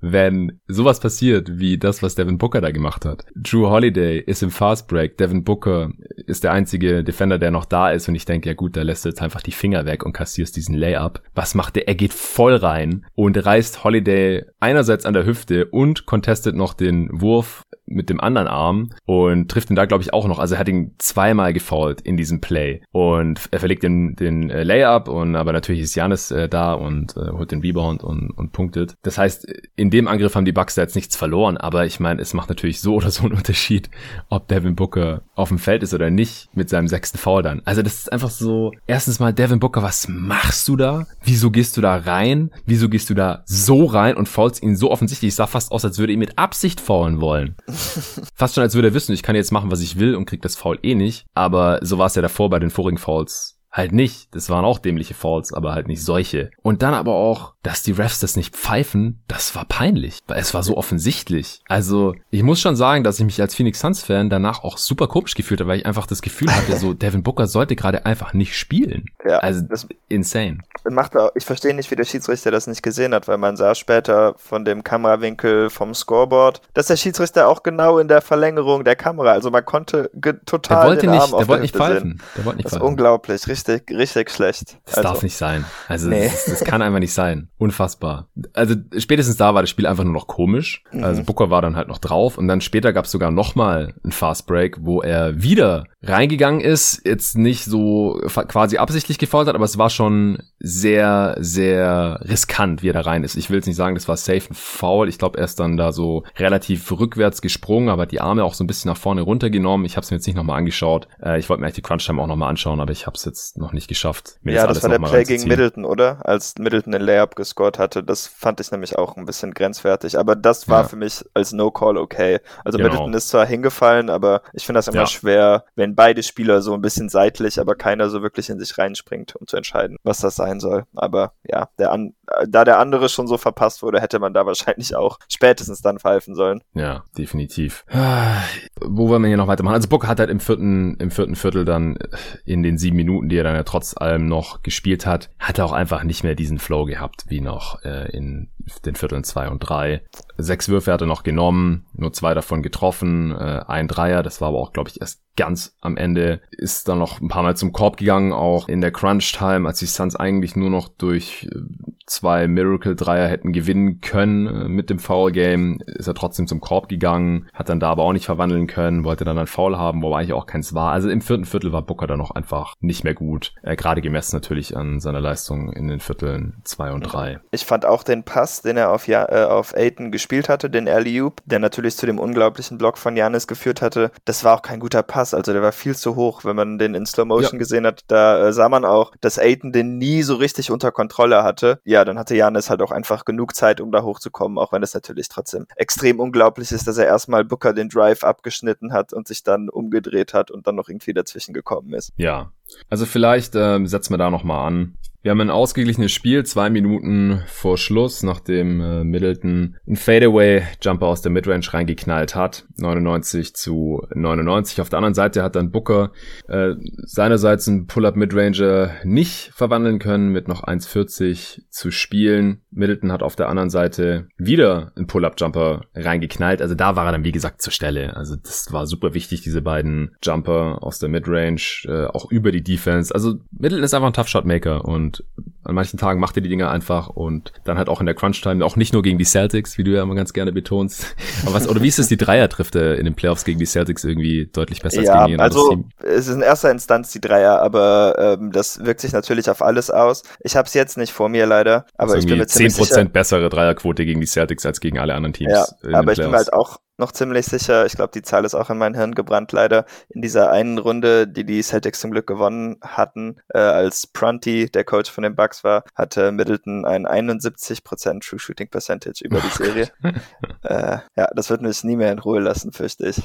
wenn sowas passiert, wie das, was Devin Booker da gemacht hat, Drew Holiday ist im Fast Break, Devin Booker ist der einzige Defender, der noch da ist und ich denke, ja gut, da lässt du jetzt einfach die Finger weg und kassierst diesen Layup. Was macht der? Er geht voll rein und reißt Holiday einerseits an der Hüfte und contestet noch den Wurf mit dem anderen Arm und trifft ihn da, glaube ich, auch noch. Also er hat ihn zweimal gefault in diesem Play. Und er verlegt den, den äh, Layup und aber natürlich ist Janis äh, da und äh, holt den Rebound und, und punktet. Das heißt, in dem Angriff haben die Bucks da jetzt nichts verloren, aber ich meine, es macht natürlich so oder so einen Unterschied, ob Devin Booker auf dem Feld ist oder nicht mit seinem sechsten Foul dann. Also das ist einfach so, erstens mal, Devin Booker, was machst du da? Wieso gehst du da rein? Wieso gehst du da so rein und faulst ihn so offensichtlich? Ich sah fast aus, als würde ihn mit Absicht faulen wollen. Fast schon, als würde er wissen, ich kann jetzt machen, was ich will und krieg das Foul eh nicht. Aber so war es ja davor bei den vorigen Fouls halt nicht. Das waren auch dämliche Fouls, aber halt nicht solche. Und dann aber auch, dass die Refs das nicht pfeifen, das war peinlich, weil es war so offensichtlich. Also, ich muss schon sagen, dass ich mich als Phoenix Suns Fan danach auch super komisch gefühlt habe, weil ich einfach das Gefühl hatte, so Devin Booker sollte gerade einfach nicht spielen. Ja, also, das insane. Macht auch, ich verstehe nicht, wie der Schiedsrichter das nicht gesehen hat, weil man sah später von dem Kamerawinkel vom Scoreboard, dass der Schiedsrichter auch genau in der Verlängerung der Kamera, also man konnte total der wollte den Arm nicht, der wollte nicht pfeifen. Sehen. Der wollte nicht das ist pfeifen. unglaublich, richtig richtig, richtig schlecht. Das also. darf nicht sein. Also nee. das, das, kann einfach nicht sein. Unfassbar. Also spätestens da war das Spiel einfach nur noch komisch. Mhm. Also Booker war dann halt noch drauf und dann später gab es sogar nochmal einen Fast Break, wo er wieder reingegangen ist, jetzt nicht so quasi absichtlich gefault hat, aber es war schon sehr, sehr riskant, wie er da rein ist. Ich will jetzt nicht sagen, das war safe ein Foul. Ich glaube, er ist dann da so relativ rückwärts gesprungen, aber die Arme auch so ein bisschen nach vorne runtergenommen. Ich habe es mir jetzt nicht nochmal angeschaut. Äh, ich wollte mir eigentlich die Crunch-Time auch nochmal anschauen, aber ich habe es jetzt noch nicht geschafft. ja, das, das war der Play gegen Middleton, oder? Als Middleton den Layup gescored hatte. Das fand ich nämlich auch ein bisschen grenzwertig. Aber das war ja. für mich als No-Call okay. Also genau. Middleton ist zwar hingefallen, aber ich finde das immer ja. schwer, wenn beide Spieler so ein bisschen seitlich, aber keiner so wirklich in sich reinspringt, um zu entscheiden, was das sein soll. Aber ja, der an, da der andere schon so verpasst wurde, hätte man da wahrscheinlich auch spätestens dann pfeifen sollen. Ja, definitiv. Wo wollen wir hier noch weitermachen? Also Book hat halt im vierten, im vierten Viertel dann in den sieben Minuten, die er dann ja trotz allem noch gespielt hat, hat er auch einfach nicht mehr diesen Flow gehabt, wie noch äh, in den Vierteln zwei und drei. Sechs Würfe hat er noch genommen, nur zwei davon getroffen, äh, ein Dreier, das war aber auch, glaube ich, erst ganz am Ende, ist dann noch ein paar Mal zum Korb gegangen, auch in der Crunch-Time, als die Suns eigentlich nur noch durch äh, zwei Miracle-Dreier hätten gewinnen können äh, mit dem Foul-Game, ist er trotzdem zum Korb gegangen, hat dann da aber auch nicht verwandeln können, wollte dann ein Foul haben, wo eigentlich auch keins war. Also im vierten Viertel war Booker dann noch einfach nicht mehr gut, äh, gerade gemessen natürlich an seiner Leistung in den Vierteln zwei und drei. Ich fand auch den Pass, den er auf, ja äh, auf Aiton gespielt hatte, den Alley-Oop, der natürlich zu dem unglaublichen Block von Janis geführt hatte, das war auch kein guter Pass, also der war viel zu hoch, wenn man den in Slow Motion ja. gesehen hat, da äh, sah man auch, dass Aiton den nie so richtig unter Kontrolle hatte. Ja, dann hatte Janis halt auch einfach genug Zeit, um da hochzukommen, auch wenn es natürlich trotzdem extrem unglaublich ist, dass er erstmal Booker den Drive abgeschnitten hat und sich dann umgedreht hat und dann noch irgendwie dazwischen gekommen ist. Ja, also vielleicht ähm, setzen wir da nochmal an. Wir haben ein ausgeglichenes Spiel, zwei Minuten vor Schluss, nachdem äh, Middleton ein Fadeaway-Jumper aus der Midrange reingeknallt hat. 99 zu 99. Auf der anderen Seite hat dann Booker äh, seinerseits einen Pull-Up-Midranger nicht verwandeln können, mit noch 1,40 zu spielen. Middleton hat auf der anderen Seite wieder einen Pull-Up-Jumper reingeknallt. Also da war er dann, wie gesagt, zur Stelle. Also das war super wichtig, diese beiden Jumper aus der Midrange, äh, auch über die Defense. Also Middleton ist einfach ein Tough-Shot-Maker und und an manchen Tagen macht er die Dinge einfach und dann halt auch in der Crunch-Time, auch nicht nur gegen die Celtics, wie du ja immer ganz gerne betonst. Aber was, oder wie ist es, die Dreier trifft er in den Playoffs gegen die Celtics irgendwie deutlich besser ja, als gegen also Team? es ist in erster Instanz die Dreier, aber ähm, das wirkt sich natürlich auf alles aus. Ich habe es jetzt nicht vor mir leider, aber also ich bin mir ziemlich 10% sicher. bessere Dreierquote gegen die Celtics als gegen alle anderen Teams. Ja, aber ich bin halt auch noch ziemlich sicher. Ich glaube, die Zahl ist auch in mein Hirn gebrannt, leider. In dieser einen Runde, die die Celtics zum Glück gewonnen hatten, äh, als Prunty der Coach von den Bucks war, hatte Middleton ein 71% True Shooting Percentage über die Serie. äh, ja, das wird mich nie mehr in Ruhe lassen, fürchte ich.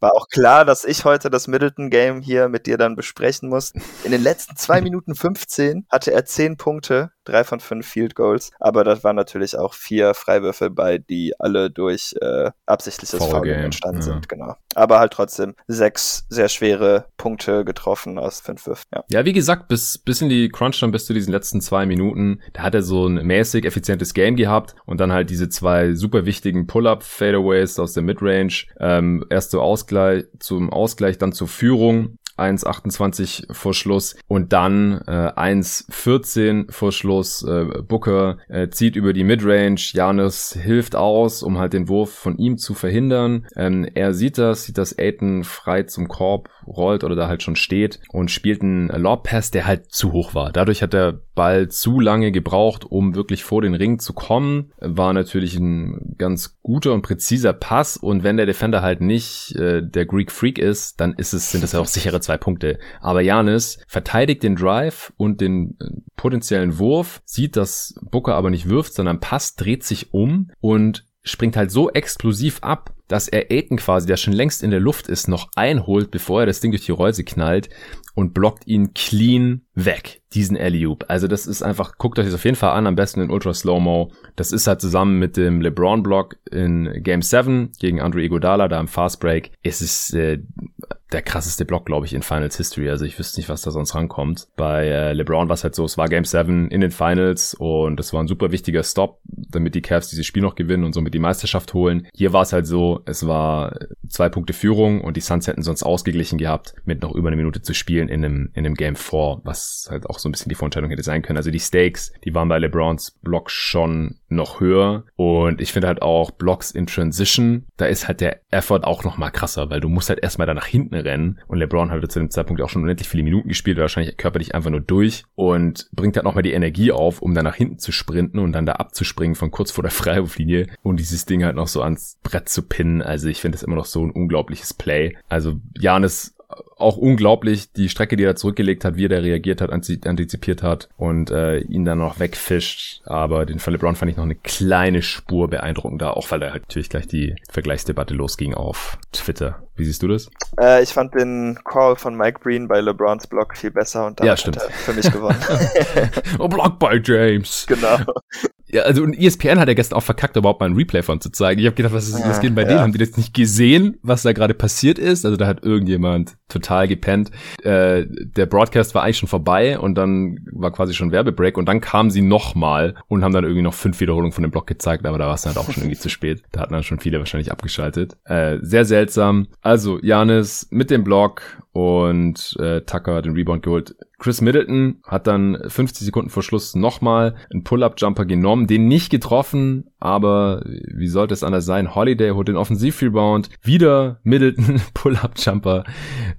War auch klar, dass ich heute das Middleton-Game hier mit dir dann besprechen muss. In den letzten zwei Minuten 15 hatte er 10 Punkte drei von fünf Field Goals, aber das waren natürlich auch vier Freiwürfe bei, die alle durch äh, absichtliches Foul entstanden ja. sind, genau. Aber halt trotzdem sechs sehr schwere Punkte getroffen aus fünf Würfen. Ja, ja wie gesagt, bis, bis in die Crunch dann bis zu diesen letzten zwei Minuten, da hat er so ein mäßig effizientes Game gehabt und dann halt diese zwei super wichtigen Pull-Up-Fadeaways aus der Midrange. Ähm, erst so Ausgleich, zum Ausgleich, dann zur Führung 1,28 vor Schluss und dann äh, 1,14 vor Schluss. Äh, Booker äh, zieht über die Midrange, Janis hilft aus, um halt den Wurf von ihm zu verhindern. Ähm, er sieht das, sieht, dass Aiton frei zum Korb rollt oder da halt schon steht und spielt einen Lob-Pass, der halt zu hoch war. Dadurch hat der Ball zu lange gebraucht, um wirklich vor den Ring zu kommen. War natürlich ein ganz guter und präziser Pass und wenn der Defender halt nicht äh, der Greek Freak ist, dann ist es, sind das ja auch sichere zwei Punkte. Aber Janis verteidigt den Drive und den äh, potenziellen Wurf, sieht, dass Booker aber nicht wirft, sondern passt, dreht sich um und springt halt so explosiv ab, dass er Aiden quasi, der schon längst in der Luft ist, noch einholt, bevor er das Ding durch die Reuse knallt und blockt ihn clean weg, diesen Alley-Oop. Also das ist einfach, guckt euch das auf jeden Fall an, am besten in Ultra Slow-Mo. Das ist halt zusammen mit dem LeBron-Block in Game 7 gegen Andre Iguodala, da im Fast Break. Es ist äh, der krasseste Block, glaube ich, in Finals History. Also ich wüsste nicht, was da sonst rankommt. Bei äh, LeBron war es halt so, es war Game 7 in den Finals und das war ein super wichtiger Stop, damit die Cavs dieses Spiel noch gewinnen und somit die Meisterschaft holen. Hier war es halt so, es war zwei Punkte Führung und die Suns hätten sonst ausgeglichen gehabt, mit noch über eine Minute zu spielen in einem, in einem Game 4, was halt auch so ein bisschen die Vorentscheidung hätte sein können. Also die Stakes, die waren bei LeBrons Block schon noch höher und ich finde halt auch Blocks in Transition, da ist halt der Effort auch noch mal krasser, weil du musst halt erstmal da nach hinten rennen und LeBron hatte zu dem Zeitpunkt auch schon unendlich viele Minuten gespielt, wahrscheinlich körperlich einfach nur durch und bringt halt noch mal die Energie auf, um dann nach hinten zu sprinten und dann da abzuspringen von kurz vor der Freiwurflinie und dieses Ding halt noch so ans Brett zu pinnen. Also ich finde das immer noch so ein unglaubliches Play. Also Janis auch unglaublich, die Strecke, die er zurückgelegt hat, wie er da reagiert hat, antizipiert hat und äh, ihn dann noch wegfischt. Aber den von LeBron fand ich noch eine kleine Spur beeindruckender, auch weil er halt natürlich gleich die Vergleichsdebatte losging auf Twitter. Wie siehst du das? Äh, ich fand den Call von Mike Breen bei LeBrons Block viel besser und da ja, stimmt. hat er für mich gewonnen. oh, Block by James. Genau. Ja, also und ESPN hat ja gestern auch verkackt, überhaupt mal ein Replay von zu zeigen. Ich habe gedacht, was, ist, was geht bei ja. denen? Haben die das nicht gesehen, was da gerade passiert ist? Also da hat irgendjemand total gepennt. Äh, der Broadcast war eigentlich schon vorbei und dann war quasi schon Werbebreak und dann kamen sie nochmal und haben dann irgendwie noch fünf Wiederholungen von dem Block gezeigt, aber da war es dann halt auch schon irgendwie zu spät. Da hatten dann schon viele wahrscheinlich abgeschaltet. Äh, sehr seltsam. Also Janis mit dem Block und äh, Tucker hat den Rebound geholt. Chris Middleton hat dann 50 Sekunden vor Schluss nochmal einen Pull-Up-Jumper genommen, den nicht getroffen, aber wie sollte es anders sein? Holiday holt den Offensiv-Rebound, wieder Middleton, Pull-Up-Jumper,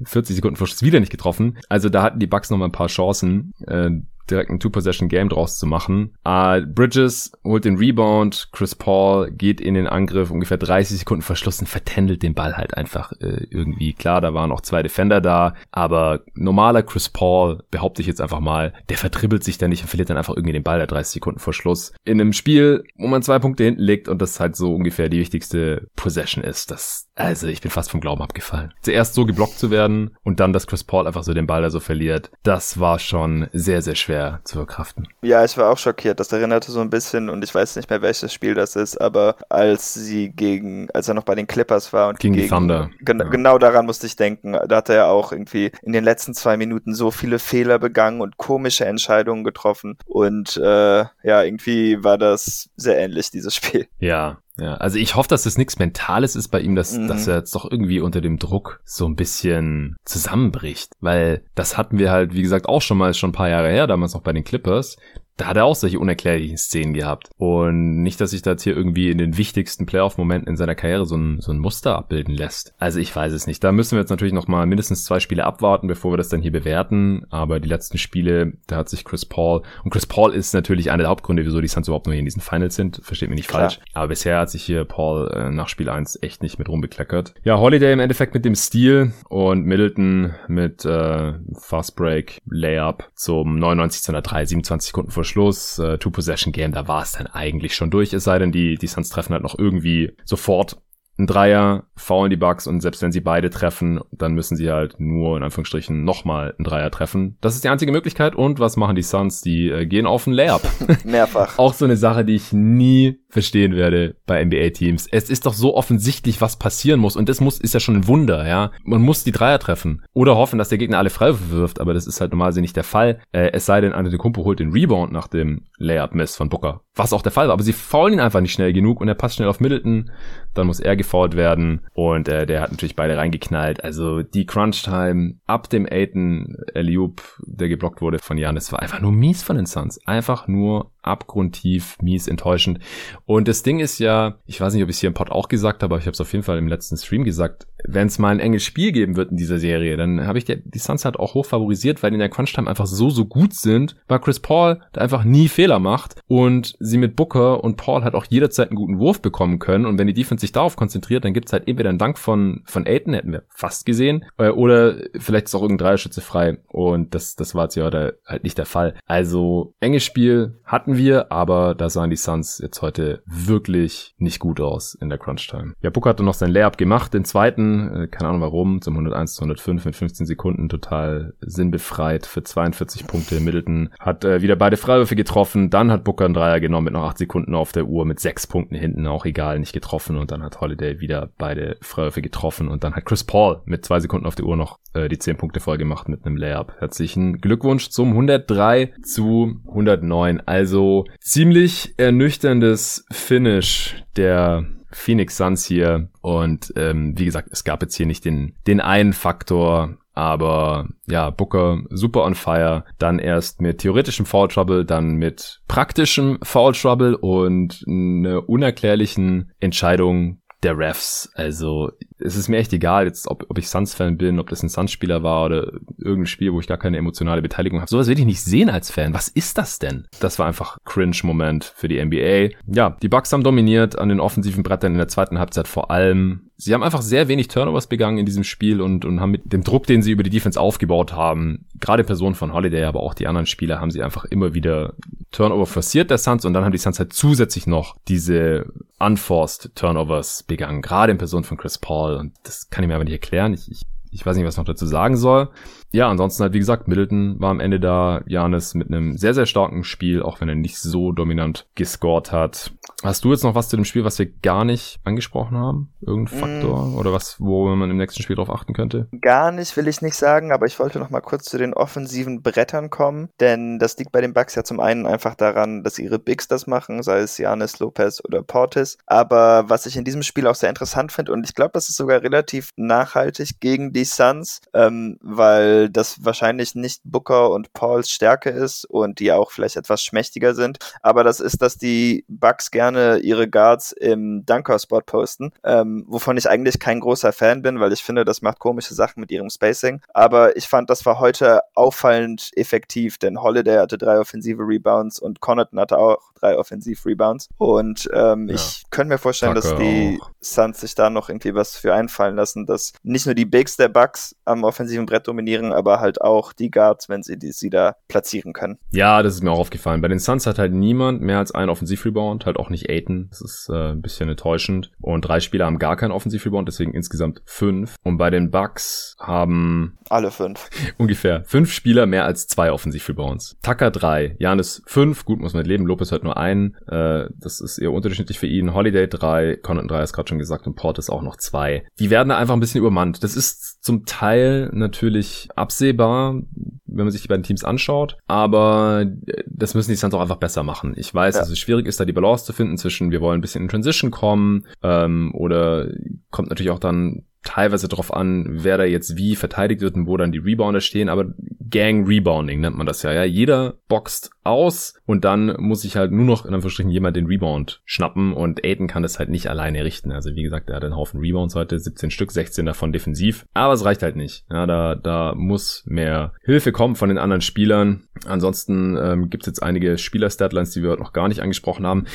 40 Sekunden vor Schluss wieder nicht getroffen. Also da hatten die Bucks nochmal ein paar Chancen. Äh, direkt ein Two-Possession-Game draus zu machen. Uh, Bridges holt den Rebound, Chris Paul geht in den Angriff, ungefähr 30 Sekunden verschlossen, vertändelt den Ball halt einfach äh, irgendwie. Klar, da waren auch zwei Defender da, aber normaler Chris Paul, behaupte ich jetzt einfach mal, der vertribbelt sich dann nicht und verliert dann einfach irgendwie den Ball der 30 Sekunden vor Schluss. In einem Spiel, wo man zwei Punkte hinten liegt und das halt so ungefähr die wichtigste Possession ist, das, also ich bin fast vom Glauben abgefallen. Zuerst so geblockt zu werden und dann, dass Chris Paul einfach so den Ball da so verliert, das war schon sehr, sehr schwer schwer zu verkraften. Ja, ich war auch schockiert. Das erinnerte so ein bisschen, und ich weiß nicht mehr, welches Spiel das ist, aber als sie gegen, als er noch bei den Clippers war und gegen, gegen Thunder. Gen ja. Genau daran musste ich denken. Da hat er ja auch irgendwie in den letzten zwei Minuten so viele Fehler begangen und komische Entscheidungen getroffen. Und äh, ja, irgendwie war das sehr ähnlich, dieses Spiel. Ja, ja, also ich hoffe, dass das nichts Mentales ist bei ihm, dass, mhm. dass er jetzt doch irgendwie unter dem Druck so ein bisschen zusammenbricht. Weil das hatten wir halt, wie gesagt, auch schon mal, schon ein paar Jahre her, damals noch bei den Clippers da hat er auch solche unerklärlichen Szenen gehabt. Und nicht, dass sich das hier irgendwie in den wichtigsten Playoff-Momenten in seiner Karriere so ein, so ein Muster abbilden lässt. Also ich weiß es nicht. Da müssen wir jetzt natürlich noch mal mindestens zwei Spiele abwarten, bevor wir das dann hier bewerten. Aber die letzten Spiele, da hat sich Chris Paul, und Chris Paul ist natürlich einer der Hauptgründe, wieso die Suns überhaupt nur hier in diesen Finals sind. Versteht mich nicht Klar. falsch. Aber bisher hat sich hier Paul äh, nach Spiel 1 echt nicht mit rumbekleckert. Ja, Holiday im Endeffekt mit dem Stil und Middleton mit äh, Fast Break, Layup zum 99 zu 103, 27 Sekunden vor Schluss, äh, Two-Possession-Game, da war es dann eigentlich schon durch, es sei denn, die, die Suns treffen halt noch irgendwie sofort ein Dreier, faulen die Bucks und selbst wenn sie beide treffen, dann müssen sie halt nur in Anführungsstrichen nochmal einen Dreier treffen. Das ist die einzige Möglichkeit. Und was machen die Suns? Die äh, gehen auf ein Layup. Mehrfach. Auch so eine Sache, die ich nie verstehen werde bei NBA-Teams. Es ist doch so offensichtlich, was passieren muss. Und das muss, ist ja schon ein Wunder, ja. Man muss die Dreier treffen. Oder hoffen, dass der Gegner alle Freiwürfe wirft. Aber das ist halt normalerweise nicht der Fall. Äh, es sei denn, Antetokounmpo holt den Rebound nach dem Layup-Miss von Booker. Was auch der Fall war. Aber sie faulen ihn einfach nicht schnell genug und er passt schnell auf Middleton. Dann muss er gefault werden. Und äh, der hat natürlich beide reingeknallt. Also die Crunch-Time ab dem Aiton Eliup, der geblockt wurde von Janis, war einfach nur mies von den Suns. Einfach nur abgrundtief, mies, enttäuschend. Und das Ding ist ja, ich weiß nicht, ob ich es hier im Pod auch gesagt habe, aber ich habe es auf jeden Fall im letzten Stream gesagt, wenn es mal ein enges Spiel geben wird in dieser Serie, dann habe ich die, die Suns halt auch hoch favorisiert, weil die in der Crunch-Time einfach so, so gut sind, weil Chris Paul da einfach nie Fehler macht und sie mit Booker und Paul halt auch jederzeit einen guten Wurf bekommen können und wenn die Defense sich darauf konzentriert, dann gibt's halt entweder einen Dank von, von Aiton, hätten wir fast gesehen, äh, oder vielleicht ist auch irgendein Dreierschütze frei und das, das war jetzt ja halt nicht der Fall. Also enges Spiel hatten wir, aber da sahen die Suns jetzt heute wirklich nicht gut aus in der Crunch-Time. Ja, Booker hatte noch sein Layup gemacht, den zweiten äh, keine Ahnung warum, zum 101 zu 105 mit 15 Sekunden total sinnbefreit für 42 Punkte. Middleton hat äh, wieder beide Freiwürfe getroffen, dann hat Booker einen Dreier genommen mit noch 8 Sekunden auf der Uhr mit 6 Punkten hinten, auch egal, nicht getroffen und dann hat Holiday wieder beide Freiwürfe getroffen und dann hat Chris Paul mit 2 Sekunden auf der Uhr noch äh, die 10 Punkte voll gemacht mit einem Layup. Herzlichen Glückwunsch zum 103 zu 109. Also ziemlich ernüchterndes Finish der Phoenix Suns hier. Und ähm, wie gesagt, es gab jetzt hier nicht den, den einen Faktor, aber ja, Booker super on fire. Dann erst mit theoretischem Foul Trouble, dann mit praktischem Foul Trouble und einer unerklärlichen Entscheidung der Refs. Also es ist mir echt egal, jetzt ob, ob ich Suns-Fan bin, ob das ein Suns-Spieler war oder irgendein Spiel, wo ich gar keine emotionale Beteiligung habe. Sowas will ich nicht sehen als Fan. Was ist das denn? Das war einfach Cringe-Moment für die NBA. Ja, die Bucks haben dominiert an den offensiven Brettern in der zweiten Halbzeit vor allem. Sie haben einfach sehr wenig Turnovers begangen in diesem Spiel und, und haben mit dem Druck, den sie über die Defense aufgebaut haben, gerade Personen von Holiday, aber auch die anderen Spieler, haben sie einfach immer wieder Turnover forciert der Suns und dann haben die Suns halt zusätzlich noch diese unforced Turnovers begangen, gerade in Person von Chris Paul und das kann ich mir aber nicht erklären. Ich, ich ich weiß nicht, was noch dazu sagen soll. Ja, ansonsten halt, wie gesagt, Middleton war am Ende da. Janis mit einem sehr, sehr starken Spiel, auch wenn er nicht so dominant gescored hat. Hast du jetzt noch was zu dem Spiel, was wir gar nicht angesprochen haben? Irgendein mm. Faktor mm. oder was, wo man im nächsten Spiel drauf achten könnte? Gar nicht, will ich nicht sagen, aber ich wollte noch mal kurz zu den offensiven Brettern kommen, denn das liegt bei den Bucks ja zum einen einfach daran, dass ihre Bigs das machen, sei es Janis, Lopez oder Portis. Aber was ich in diesem Spiel auch sehr interessant finde und ich glaube, das ist sogar relativ nachhaltig gegen die Suns, ähm, weil das wahrscheinlich nicht Booker und Pauls Stärke ist und die auch vielleicht etwas schmächtiger sind. Aber das ist, dass die Bucks gerne ihre Guards im Dunker-Spot posten, ähm, wovon ich eigentlich kein großer Fan bin, weil ich finde, das macht komische Sachen mit ihrem Spacing. Aber ich fand, das war heute auffallend effektiv, denn Holiday hatte drei offensive Rebounds und Connaughton hatte auch drei offensive Rebounds. Und ähm, ja. ich könnte mir vorstellen, Tucker dass die auch. Suns sich da noch irgendwie was für einfallen lassen, dass nicht nur die Bigs der Bucks am offensiven Brett dominieren, aber halt auch die Guards, wenn sie die, sie da platzieren können. Ja, das ist mir auch aufgefallen. Bei den Suns hat halt niemand mehr als einen Offensivrebound, halt auch nicht Aiton. Das ist äh, ein bisschen enttäuschend. Und drei Spieler haben gar keinen Offensivrebound, deswegen insgesamt fünf. Und bei den Bucks haben alle fünf. Ungefähr fünf Spieler mehr als zwei Offensivrebounds. Tucker drei, Janis fünf, gut muss man leben. Lopez hat nur einen. Äh, das ist eher unterschiedlich für ihn. Holiday drei, Connaughton drei, ist gerade schon gesagt und Port ist auch noch zwei. Die werden da einfach ein bisschen übermannt. Das ist zum Teil natürlich absehbar, wenn man sich die beiden Teams anschaut, aber das müssen die Suns auch einfach besser machen. Ich weiß, ja. dass es schwierig ist, da die Balance zu finden zwischen wir wollen ein bisschen in Transition kommen ähm, oder kommt natürlich auch dann teilweise darauf an, wer da jetzt wie verteidigt wird und wo dann die Rebounder stehen, aber Gang Rebounding nennt man das ja. Ja, jeder boxt aus und dann muss sich halt nur noch in Anführungsstrichen jemand den Rebound schnappen und Aiden kann das halt nicht alleine richten. Also wie gesagt, er hat einen Haufen Rebounds heute, 17 Stück, 16 davon defensiv, aber es reicht halt nicht. Ja, da, da muss mehr Hilfe kommen von den anderen Spielern. Ansonsten ähm, gibt jetzt einige Spieler-Statlines, die wir heute noch gar nicht angesprochen haben.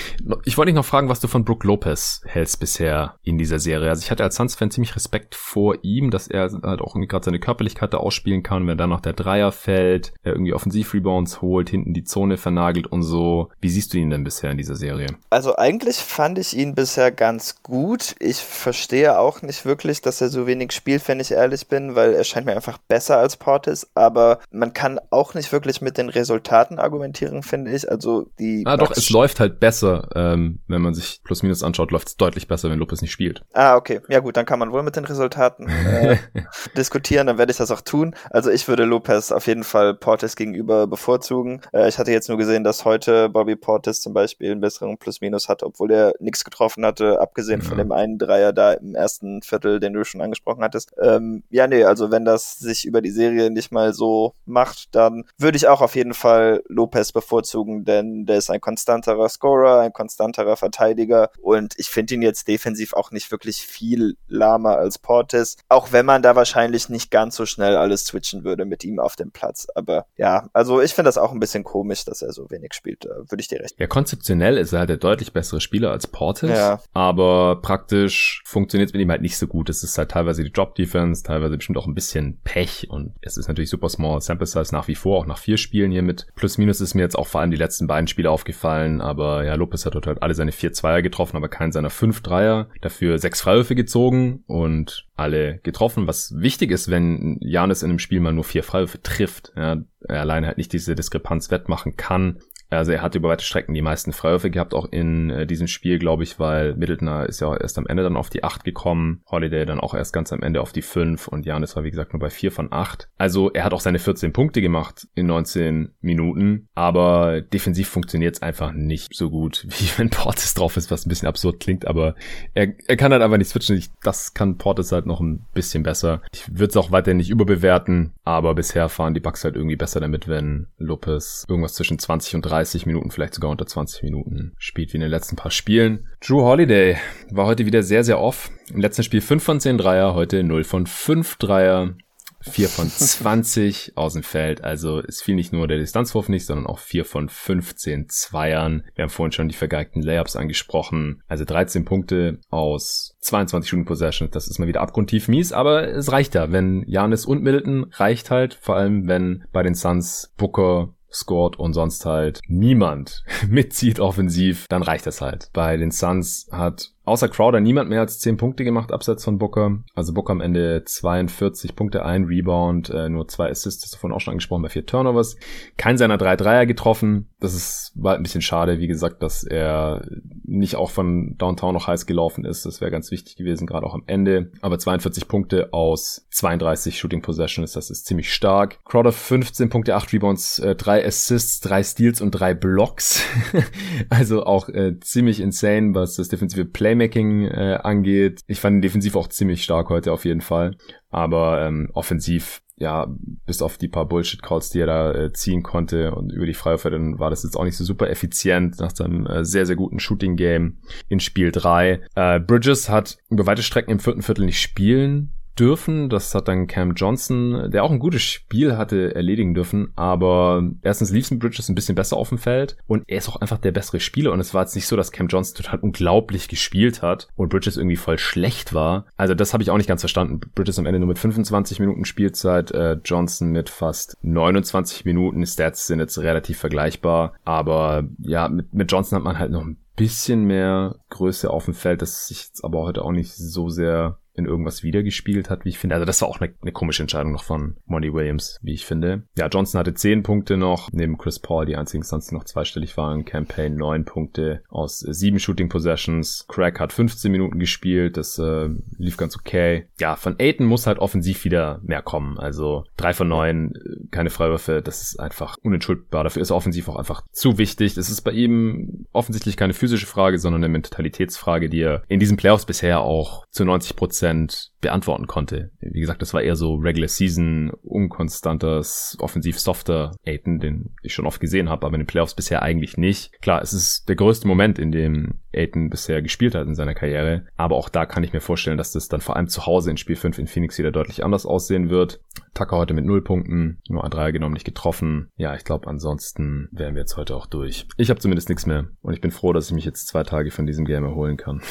Ich wollte dich noch fragen, was du von Brook Lopez hältst bisher in dieser Serie. Also ich hatte als Suns-Fan ziemlich Respekt Respekt vor ihm, dass er halt auch gerade seine Körperlichkeit da ausspielen kann, wenn dann noch der Dreier fällt, er irgendwie Offensivrebounds holt, hinten die Zone vernagelt und so. Wie siehst du ihn denn bisher in dieser Serie? Also eigentlich fand ich ihn bisher ganz gut. Ich verstehe auch nicht wirklich, dass er so wenig spielt, wenn ich ehrlich bin, weil er scheint mir einfach besser als Portis, aber man kann auch nicht wirklich mit den Resultaten argumentieren, finde ich. Also die. Ah, doch, es läuft halt besser, ähm, wenn man sich plus minus anschaut, läuft es deutlich besser, wenn Lopez nicht spielt. Ah, okay. Ja gut, dann kann man wohl mit den Resultaten äh, diskutieren, dann werde ich das auch tun. Also ich würde Lopez auf jeden Fall Portis gegenüber bevorzugen. Äh, ich hatte jetzt nur gesehen, dass heute Bobby Portis zum Beispiel einen besseren Plus-Minus hatte, obwohl er nichts getroffen hatte, abgesehen ja. von dem einen Dreier da im ersten Viertel, den du schon angesprochen hattest. Ähm, ja, nee, also wenn das sich über die Serie nicht mal so macht, dann würde ich auch auf jeden Fall Lopez bevorzugen, denn der ist ein konstanterer Scorer, ein konstanterer Verteidiger und ich finde ihn jetzt defensiv auch nicht wirklich viel lahmer als Portis, auch wenn man da wahrscheinlich nicht ganz so schnell alles switchen würde mit ihm auf dem Platz. Aber ja, also ich finde das auch ein bisschen komisch, dass er so wenig spielt, da würde ich dir recht. Ja, konzeptionell ist er halt der deutlich bessere Spieler als Portis, ja. aber praktisch funktioniert es mit ihm halt nicht so gut. Es ist halt teilweise die Drop-Defense, teilweise bestimmt auch ein bisschen Pech und es ist natürlich super small Sample Size nach wie vor, auch nach vier Spielen hier mit Plus Minus ist mir jetzt auch vor allem die letzten beiden Spiele aufgefallen, aber ja, Lopez hat dort halt alle seine vier Zweier getroffen, aber keinen seiner fünf Dreier, dafür sechs Freiwürfe gezogen und alle getroffen, was wichtig ist, wenn Janis in einem Spiel mal nur vier Freiwürfe trifft. Ja, er alleine halt nicht diese Diskrepanz wettmachen kann, also er hat über weite Strecken die meisten Freiwürfe gehabt, auch in äh, diesem Spiel, glaube ich, weil Middleton ist ja erst am Ende dann auf die 8 gekommen, Holiday dann auch erst ganz am Ende auf die 5 und Janis war wie gesagt nur bei 4 von 8. Also er hat auch seine 14 Punkte gemacht in 19 Minuten, aber defensiv funktioniert es einfach nicht so gut, wie wenn Portis drauf ist, was ein bisschen absurd klingt, aber er, er kann halt einfach nicht switchen. Ich, das kann Portis halt noch ein bisschen besser. Ich würde es auch weiter nicht überbewerten, aber bisher fahren die Bucks halt irgendwie besser damit, wenn Lopez irgendwas zwischen 20 und 30 30 Minuten, vielleicht sogar unter 20 Minuten spielt wie in den letzten paar Spielen. Drew Holiday war heute wieder sehr, sehr off. Im letzten Spiel 5 von 10 Dreier, heute 0 von 5 Dreier. 4 von 20 aus dem Feld. Also es fiel nicht nur der Distanzwurf nicht, sondern auch 4 von 15 Zweiern. Wir haben vorhin schon die vergeigten Layups angesprochen. Also 13 Punkte aus 22 Shooting Possessions. Das ist mal wieder abgrundtief mies, aber es reicht ja. Wenn Janis und Middleton reicht halt, vor allem wenn bei den Suns Booker scored und sonst halt niemand mitzieht offensiv, dann reicht das halt. Bei den Suns hat außer Crowder niemand mehr als 10 Punkte gemacht, abseits von Booker. Also Booker am Ende 42 Punkte, ein Rebound, äh, nur zwei Assists, das davon auch schon angesprochen, bei vier Turnovers. Kein seiner drei Dreier getroffen. Das ist, war ein bisschen schade, wie gesagt, dass er nicht auch von Downtown noch heiß gelaufen ist. Das wäre ganz wichtig gewesen, gerade auch am Ende. Aber 42 Punkte aus 32 Shooting Possessions, das ist ziemlich stark. Crowder 15 Punkte, 8 Rebounds, äh, 3 Assists, 3 Steals und 3 Blocks. also auch äh, ziemlich insane, was das defensive Play Playmaking äh, angeht. Ich fand ihn defensiv auch ziemlich stark heute auf jeden Fall. Aber ähm, offensiv, ja, bis auf die paar Bullshit-Calls, die er da äh, ziehen konnte und über die Freiwürfe, dann war das jetzt auch nicht so super effizient nach seinem äh, sehr, sehr guten Shooting-Game in Spiel 3. Äh, Bridges hat über weite Strecken im vierten Viertel nicht spielen dürfen. Das hat dann Cam Johnson, der auch ein gutes Spiel hatte, erledigen dürfen. Aber erstens lief Bridges ein bisschen besser auf dem Feld und er ist auch einfach der bessere Spieler. Und es war jetzt nicht so, dass Cam Johnson total unglaublich gespielt hat und Bridges irgendwie voll schlecht war. Also das habe ich auch nicht ganz verstanden. Bridges am Ende nur mit 25 Minuten Spielzeit, äh, Johnson mit fast 29 Minuten. Stats sind jetzt relativ vergleichbar. Aber ja, mit, mit Johnson hat man halt noch ein bisschen mehr Größe auf dem Feld, das sich jetzt aber heute auch nicht so sehr in irgendwas wiedergespielt hat, wie ich finde. Also das war auch eine, eine komische Entscheidung noch von Monty Williams, wie ich finde. Ja, Johnson hatte 10 Punkte noch, neben Chris Paul, die einzigen sonst noch zweistellig waren. Campaign 9 Punkte aus 7 Shooting Possessions. Craig hat 15 Minuten gespielt, das äh, lief ganz okay. Ja, von Aiton muss halt offensiv wieder mehr kommen. Also 3 von 9, äh, keine Freiwürfe, das ist einfach unentschuldbar. Dafür ist offensiv auch einfach zu wichtig. Das ist bei ihm offensichtlich keine physische Frage, sondern eine Mentalitätsfrage, die er in diesen Playoffs bisher auch zu 90 Prozent Prozent beantworten konnte. Wie gesagt, das war eher so Regular Season, unkonstantes, offensiv softer Aiden, den ich schon oft gesehen habe, aber in den Playoffs bisher eigentlich nicht. Klar, es ist der größte Moment, in dem Aiden bisher gespielt hat in seiner Karriere, aber auch da kann ich mir vorstellen, dass das dann vor allem zu Hause in Spiel 5 in Phoenix wieder deutlich anders aussehen wird. Tucker heute mit 0 Punkten, nur ein Dreier genommen, nicht getroffen. Ja, ich glaube, ansonsten wären wir jetzt heute auch durch. Ich habe zumindest nichts mehr und ich bin froh, dass ich mich jetzt zwei Tage von diesem Game erholen kann.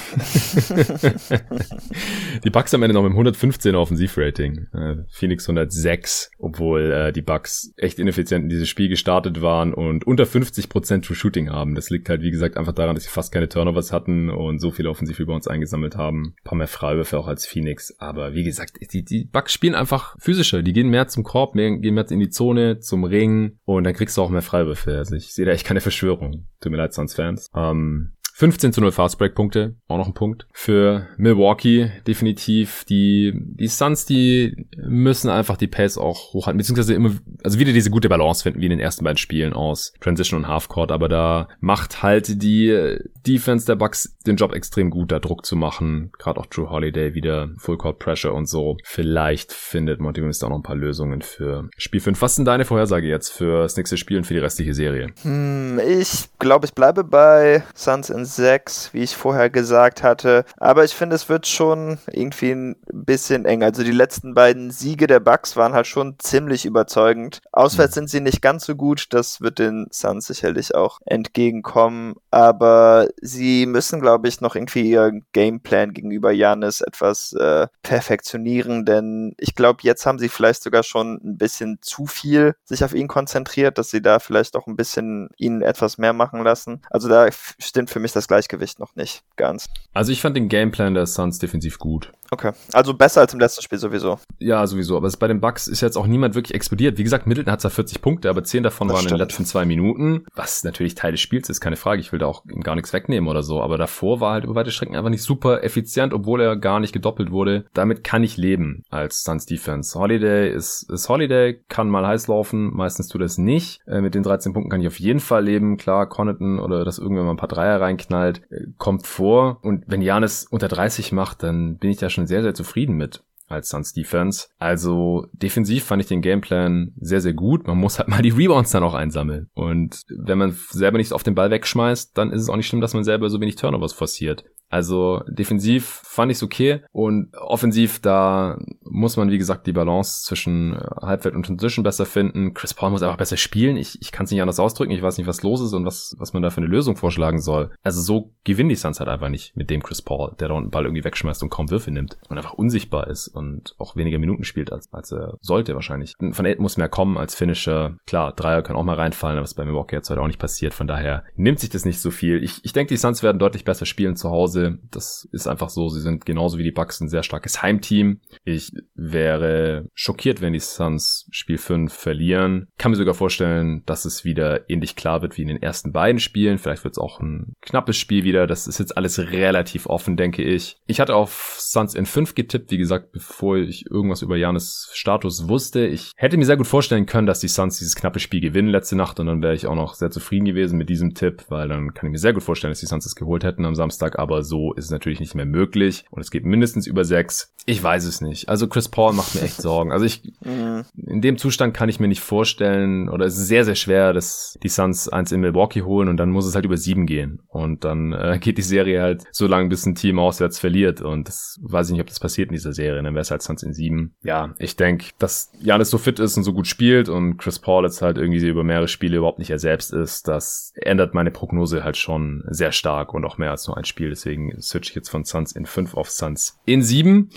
die Bucks am Ende noch mit 115 Offensivrating. Äh, Phoenix 106, obwohl äh, die Bucks echt ineffizient in dieses Spiel gestartet waren und unter 50% True Shooting haben. Das liegt halt, wie gesagt, einfach daran, dass sie fast keine Turnovers hatten und so viele uns eingesammelt haben. Ein paar mehr Freiwürfe auch als Phoenix. Aber wie gesagt, die, die Bucks spielen einfach physischer. Die gehen mehr zum Korb, mehr, gehen mehr in die Zone, zum Ring und dann kriegst du auch mehr Freiwürfe. Also ich sehe da echt keine Verschwörung. Tut mir leid, Suns-Fans. Ähm, 15 zu 0 Fastbreak-Punkte, auch noch ein Punkt. Für Milwaukee definitiv. Die, die Suns, die müssen einfach die Pace auch hochhalten, beziehungsweise immer, also wieder diese gute Balance finden, wie in den ersten beiden Spielen aus Transition und Halfcourt, aber da macht halt die Defense der Bucks den Job extrem gut, da Druck zu machen. Gerade auch Drew Holiday wieder Full Court Pressure und so. Vielleicht findet Monty Williams da auch noch ein paar Lösungen für Spiel 5. Was denn deine Vorhersage jetzt für das nächste Spiel und für die restliche Serie? Hm, ich glaube, ich bleibe bei Suns in 6, wie ich vorher gesagt hatte. Aber ich finde, es wird schon irgendwie ein bisschen eng. Also die letzten beiden Siege der Bucks waren halt schon ziemlich überzeugend. Auswärts mhm. sind sie nicht ganz so gut. Das wird den Suns sicherlich auch entgegenkommen. Aber sie müssen, glaube ich, noch irgendwie ihr Gameplan gegenüber Janis etwas äh, perfektionieren. Denn ich glaube, jetzt haben sie vielleicht sogar schon ein bisschen zu viel sich auf ihn konzentriert, dass sie da vielleicht auch ein bisschen ihn etwas mehr machen lassen. Also da stimmt für mich das Gleichgewicht noch nicht ganz. Also ich fand den Gameplan der Suns defensiv gut. Okay, also besser als im letzten Spiel sowieso. Ja, sowieso. Aber bei den Bucks ist jetzt auch niemand wirklich explodiert. Wie gesagt, Middleton hat zwar 40 Punkte, aber 10 davon das waren stimmt. in den letzten zwei Minuten. Was natürlich Teil des Spiels ist, keine Frage. Ich will da auch gar nichts wegnehmen oder so. Aber davor war halt über weite Strecken einfach nicht super effizient, obwohl er gar nicht gedoppelt wurde. Damit kann ich leben als Suns Defense. Holiday ist, ist Holiday, kann mal heiß laufen. Meistens tut er es nicht. Äh, mit den 13 Punkten kann ich auf jeden Fall leben. Klar, Connaughton oder dass irgendwann mal ein paar Dreier reinknallt, äh, kommt vor. Und wenn Janis unter 30 macht, dann bin ich da schon sehr, sehr zufrieden mit als Suns Defense. Also defensiv fand ich den Gameplan sehr, sehr gut. Man muss halt mal die Rebounds dann auch einsammeln. Und wenn man selber nicht auf den Ball wegschmeißt, dann ist es auch nicht schlimm, dass man selber so wenig Turnovers forciert. Also defensiv fand ich's okay und offensiv da muss man wie gesagt die Balance zwischen äh, Halbfeld und Transition besser finden. Chris Paul muss einfach besser spielen. Ich, ich kann es nicht anders ausdrücken. Ich weiß nicht, was los ist und was was man da für eine Lösung vorschlagen soll. Also so gewinnen die Suns halt einfach nicht mit dem Chris Paul, der da unten Ball irgendwie wegschmeißt und kaum Würfe nimmt und einfach unsichtbar ist und auch weniger Minuten spielt als als er sollte wahrscheinlich. Von Aiden muss mehr kommen als Finisher. Klar, Dreier können auch mal reinfallen, aber was bei Milwaukee jetzt heute auch nicht passiert. Von daher nimmt sich das nicht so viel. Ich, ich denke, die Suns werden deutlich besser spielen zu Hause Hause. Das ist einfach so. Sie sind genauso wie die Bucks ein sehr starkes Heimteam. Ich wäre schockiert, wenn die Suns Spiel 5 verlieren. Kann mir sogar vorstellen, dass es wieder ähnlich klar wird wie in den ersten beiden Spielen. Vielleicht wird es auch ein knappes Spiel wieder. Das ist jetzt alles relativ offen, denke ich. Ich hatte auf Suns in 5 getippt, wie gesagt, bevor ich irgendwas über Janis Status wusste. Ich hätte mir sehr gut vorstellen können, dass die Suns dieses knappe Spiel gewinnen letzte Nacht und dann wäre ich auch noch sehr zufrieden gewesen mit diesem Tipp, weil dann kann ich mir sehr gut vorstellen, dass die Suns es geholt hätten am Samstag, aber so ist es natürlich nicht mehr möglich und es geht mindestens über sechs. Ich weiß es nicht. Also Chris Paul macht mir echt Sorgen. Also ich, mhm. in dem Zustand kann ich mir nicht vorstellen oder es ist sehr, sehr schwer, dass die Suns eins in Milwaukee holen und dann muss es halt über sieben gehen und dann äh, geht die Serie halt so lange, bis ein Team auswärts verliert und das weiß ich nicht, ob das passiert in dieser Serie. Dann wäre es halt Suns in sieben. Ja, ich denke, dass Janis so fit ist und so gut spielt und Chris Paul jetzt halt irgendwie über mehrere Spiele überhaupt nicht er selbst ist, das ändert meine Prognose halt schon sehr stark und auch mehr als nur ein Spiel. Deswegen switch ich jetzt von Suns in 5 auf Suns in 7.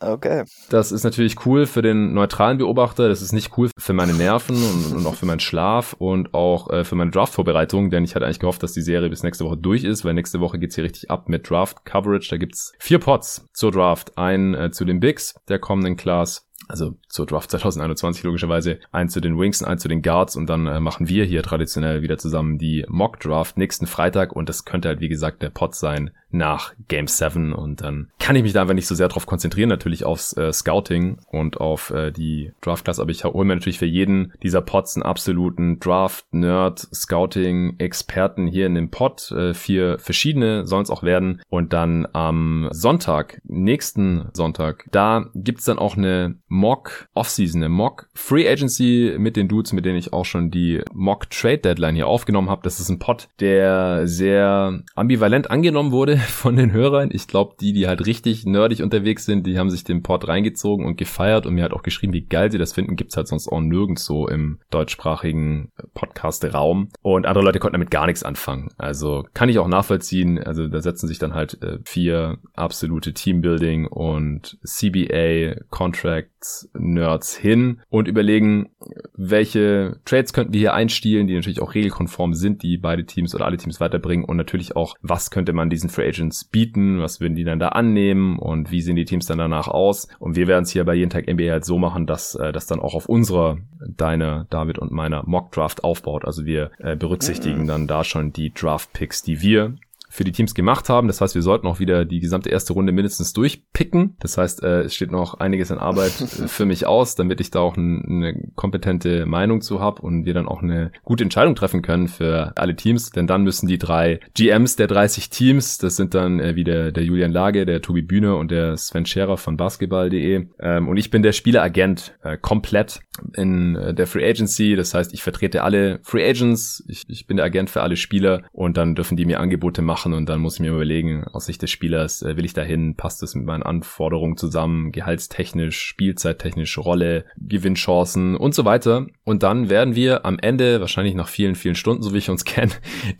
Okay. Das ist natürlich cool für den neutralen Beobachter. Das ist nicht cool für meine Nerven und, und auch für meinen Schlaf und auch äh, für meine Draft-Vorbereitung, denn ich hatte eigentlich gehofft, dass die Serie bis nächste Woche durch ist, weil nächste Woche geht's hier richtig ab mit Draft-Coverage. Da gibt's vier Pots zur Draft. Einen äh, zu den Bigs der kommenden Class, also zur Draft 2021 logischerweise, ein zu den Wings und ein zu den Guards und dann äh, machen wir hier traditionell wieder zusammen die Mock Draft nächsten Freitag und das könnte halt wie gesagt der Pot sein nach Game 7 und dann kann ich mich da einfach nicht so sehr drauf konzentrieren, natürlich aufs äh, Scouting und auf äh, die Draft Class, aber ich hole mir natürlich für jeden dieser Pots einen absoluten Draft Nerd Scouting Experten hier in dem Pot, äh, vier verschiedene sollen es auch werden und dann am Sonntag, nächsten Sonntag, da gibt's dann auch eine Mock Offseason, eine Mock Free Agency mit den Dudes, mit denen ich auch schon die Mock Trade Deadline hier aufgenommen habe. Das ist ein Pot, der sehr ambivalent angenommen wurde Von den Hörern. Ich glaube, die, die halt richtig nerdig unterwegs sind, die haben sich den Pod reingezogen und gefeiert und mir hat auch geschrieben, wie geil sie das finden. Gibt's halt sonst auch nirgendwo im deutschsprachigen Podcast-Raum. Und andere Leute konnten damit gar nichts anfangen. Also kann ich auch nachvollziehen. Also da setzen sich dann halt äh, vier absolute Teambuilding und CBA Contracts Nerds hin und überlegen, welche Trades könnten wir hier einstielen, die natürlich auch regelkonform sind, die beide Teams oder alle Teams weiterbringen und natürlich auch, was könnte man diesen Free Agents bieten, was würden die dann da annehmen und wie sehen die Teams dann danach aus. Und wir werden es hier bei jeden Tag NBA halt so machen, dass äh, das dann auch auf unserer, deiner, David und meiner Mock Draft aufbaut. Also wir äh, berücksichtigen mhm. dann da schon die Draft Picks, die wir für die Teams gemacht haben. Das heißt, wir sollten auch wieder die gesamte erste Runde mindestens durchpicken. Das heißt, äh, es steht noch einiges an Arbeit äh, für mich aus, damit ich da auch eine kompetente Meinung zu habe und wir dann auch eine gute Entscheidung treffen können für alle Teams. Denn dann müssen die drei GMs der 30 Teams, das sind dann äh, wieder der Julian Lage, der Tobi Bühne und der Sven Scherer von basketball.de. Ähm, und ich bin der Spieleragent äh, komplett in äh, der Free Agency. Das heißt, ich vertrete alle Free Agents, ich, ich bin der Agent für alle Spieler und dann dürfen die mir Angebote machen machen und dann muss ich mir überlegen, aus Sicht des Spielers, äh, will ich dahin, passt es mit meinen Anforderungen zusammen, gehaltstechnisch, spielzeittechnisch, Rolle, Gewinnchancen und so weiter. Und dann werden wir am Ende, wahrscheinlich nach vielen, vielen Stunden, so wie ich uns kenne,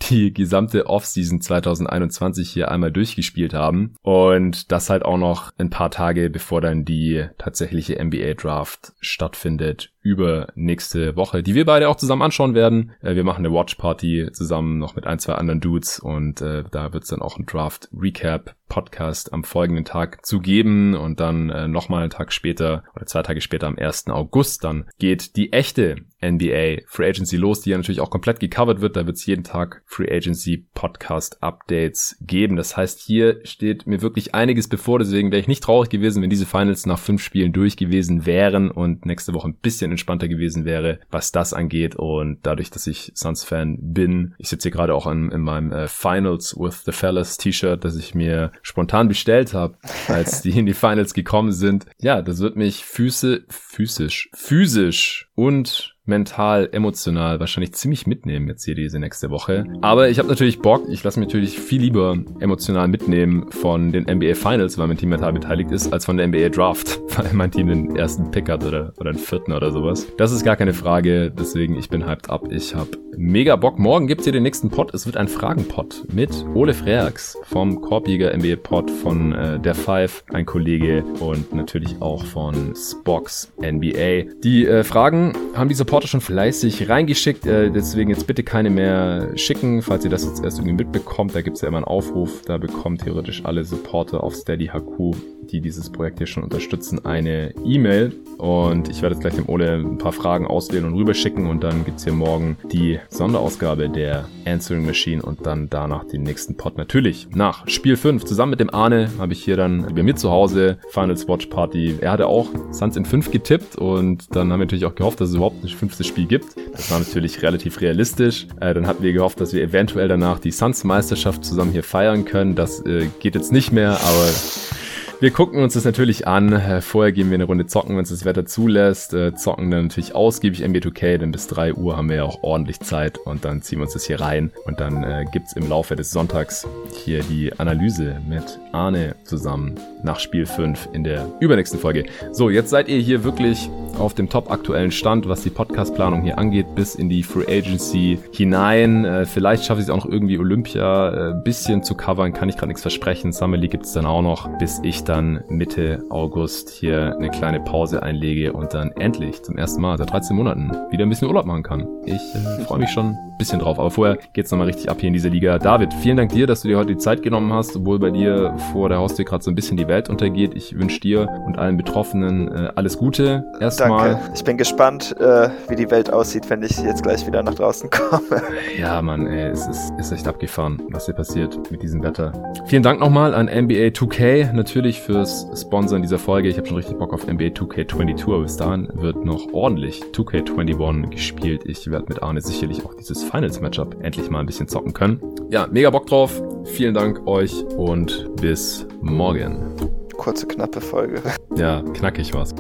die gesamte Offseason 2021 hier einmal durchgespielt haben. Und das halt auch noch ein paar Tage, bevor dann die tatsächliche NBA Draft stattfindet über nächste Woche, die wir beide auch zusammen anschauen werden. Äh, wir machen eine Watch Party zusammen noch mit ein, zwei anderen Dudes und äh, da wird es dann auch ein Draft Recap Podcast am folgenden Tag zu geben und dann äh, nochmal einen Tag später oder zwei Tage später am 1. August dann geht die echte NBA Free Agency los, die ja natürlich auch komplett gecovert wird. Da wird es jeden Tag Free Agency Podcast Updates geben. Das heißt, hier steht mir wirklich einiges bevor. Deswegen wäre ich nicht traurig gewesen, wenn diese Finals nach fünf Spielen durch gewesen wären und nächste Woche ein bisschen entspannter gewesen wäre, was das angeht. Und dadurch, dass ich Suns-Fan bin, ich sitze hier gerade auch in, in meinem äh, Finals with the Fellas T-Shirt, das ich mir spontan bestellt habe, als die in die Finals gekommen sind. Ja, das wird mich Füße, physisch, physisch und mental, emotional wahrscheinlich ziemlich mitnehmen jetzt hier diese nächste Woche. Aber ich habe natürlich Bock. Ich lasse mich natürlich viel lieber emotional mitnehmen von den NBA Finals, weil mein Team mental beteiligt ist, als von der NBA Draft, weil mein Team den ersten Pick hat oder, oder den vierten oder sowas. Das ist gar keine Frage. Deswegen, ich bin hyped up. Ich habe mega Bock. Morgen gibt's hier den nächsten Pod. Es wird ein Fragenpod mit Ole Freaks vom Korbjäger NBA Pod von äh, der Five, ein Kollege und natürlich auch von Spox NBA. Die äh, Fragen haben Pod Supporter schon fleißig reingeschickt. Äh, deswegen jetzt bitte keine mehr schicken, falls ihr das jetzt erst irgendwie mitbekommt. Da gibt es ja immer einen Aufruf. Da bekommen theoretisch alle Supporter auf Steady HQ, die dieses Projekt hier schon unterstützen, eine E-Mail. Und ich werde jetzt gleich dem Ole ein paar Fragen auswählen und rüberschicken. Und dann gibt es hier morgen die Sonderausgabe der Answering Machine und dann danach den nächsten Pod. Natürlich nach Spiel 5. Zusammen mit dem Arne habe ich hier dann bei mir zu Hause Finals Watch Party. Er hatte auch Suns in 5 getippt und dann haben wir natürlich auch gehofft, dass es überhaupt eine fünfte Spiel gibt. Das war natürlich relativ realistisch. Äh, dann hatten wir gehofft, dass wir eventuell danach die Suns Meisterschaft zusammen hier feiern können. Das äh, geht jetzt nicht mehr, aber wir gucken uns das natürlich an. Äh, vorher gehen wir eine Runde zocken, wenn es das Wetter zulässt. Äh, zocken dann natürlich ausgiebig NBA2K, denn bis 3 Uhr haben wir ja auch ordentlich Zeit und dann ziehen wir uns das hier rein. Und dann äh, gibt's im Laufe des Sonntags hier die Analyse mit Arne zusammen nach Spiel 5 in der übernächsten Folge. So, jetzt seid ihr hier wirklich auf dem top aktuellen Stand, was die Podcastplanung hier angeht, bis in die Free Agency hinein. Äh, vielleicht schaffe ich es auch noch irgendwie Olympia äh, bisschen zu covern, kann ich gerade nichts versprechen. Summer League gibt's dann auch noch, bis ich dann Mitte August hier eine kleine Pause einlege und dann endlich zum ersten Mal seit 13 Monaten wieder ein bisschen Urlaub machen kann. Ich äh, freue mich schon ein bisschen drauf, aber vorher geht's nochmal richtig ab hier in dieser Liga. David, vielen Dank dir, dass du dir heute die Zeit genommen hast, obwohl bei dir vor der Haustür gerade so ein bisschen die Welt untergeht. Ich wünsche dir und allen Betroffenen äh, alles Gute. Erstmal. Danke. Ich bin gespannt, äh, wie die Welt aussieht, wenn ich jetzt gleich wieder nach draußen komme. Ja, Mann, ey, es ist, ist echt abgefahren, was hier passiert mit diesem Wetter. Vielen Dank nochmal an NBA 2K natürlich fürs Sponsoren dieser Folge. Ich habe schon richtig Bock auf NBA 2K22, aber bis dahin wird noch ordentlich 2K21 gespielt. Ich werde mit Arne sicherlich auch dieses Finals-Matchup endlich mal ein bisschen zocken können. Ja, mega Bock drauf. Vielen Dank euch und bis morgen. Kurze, knappe Folge. Ja, knackig was.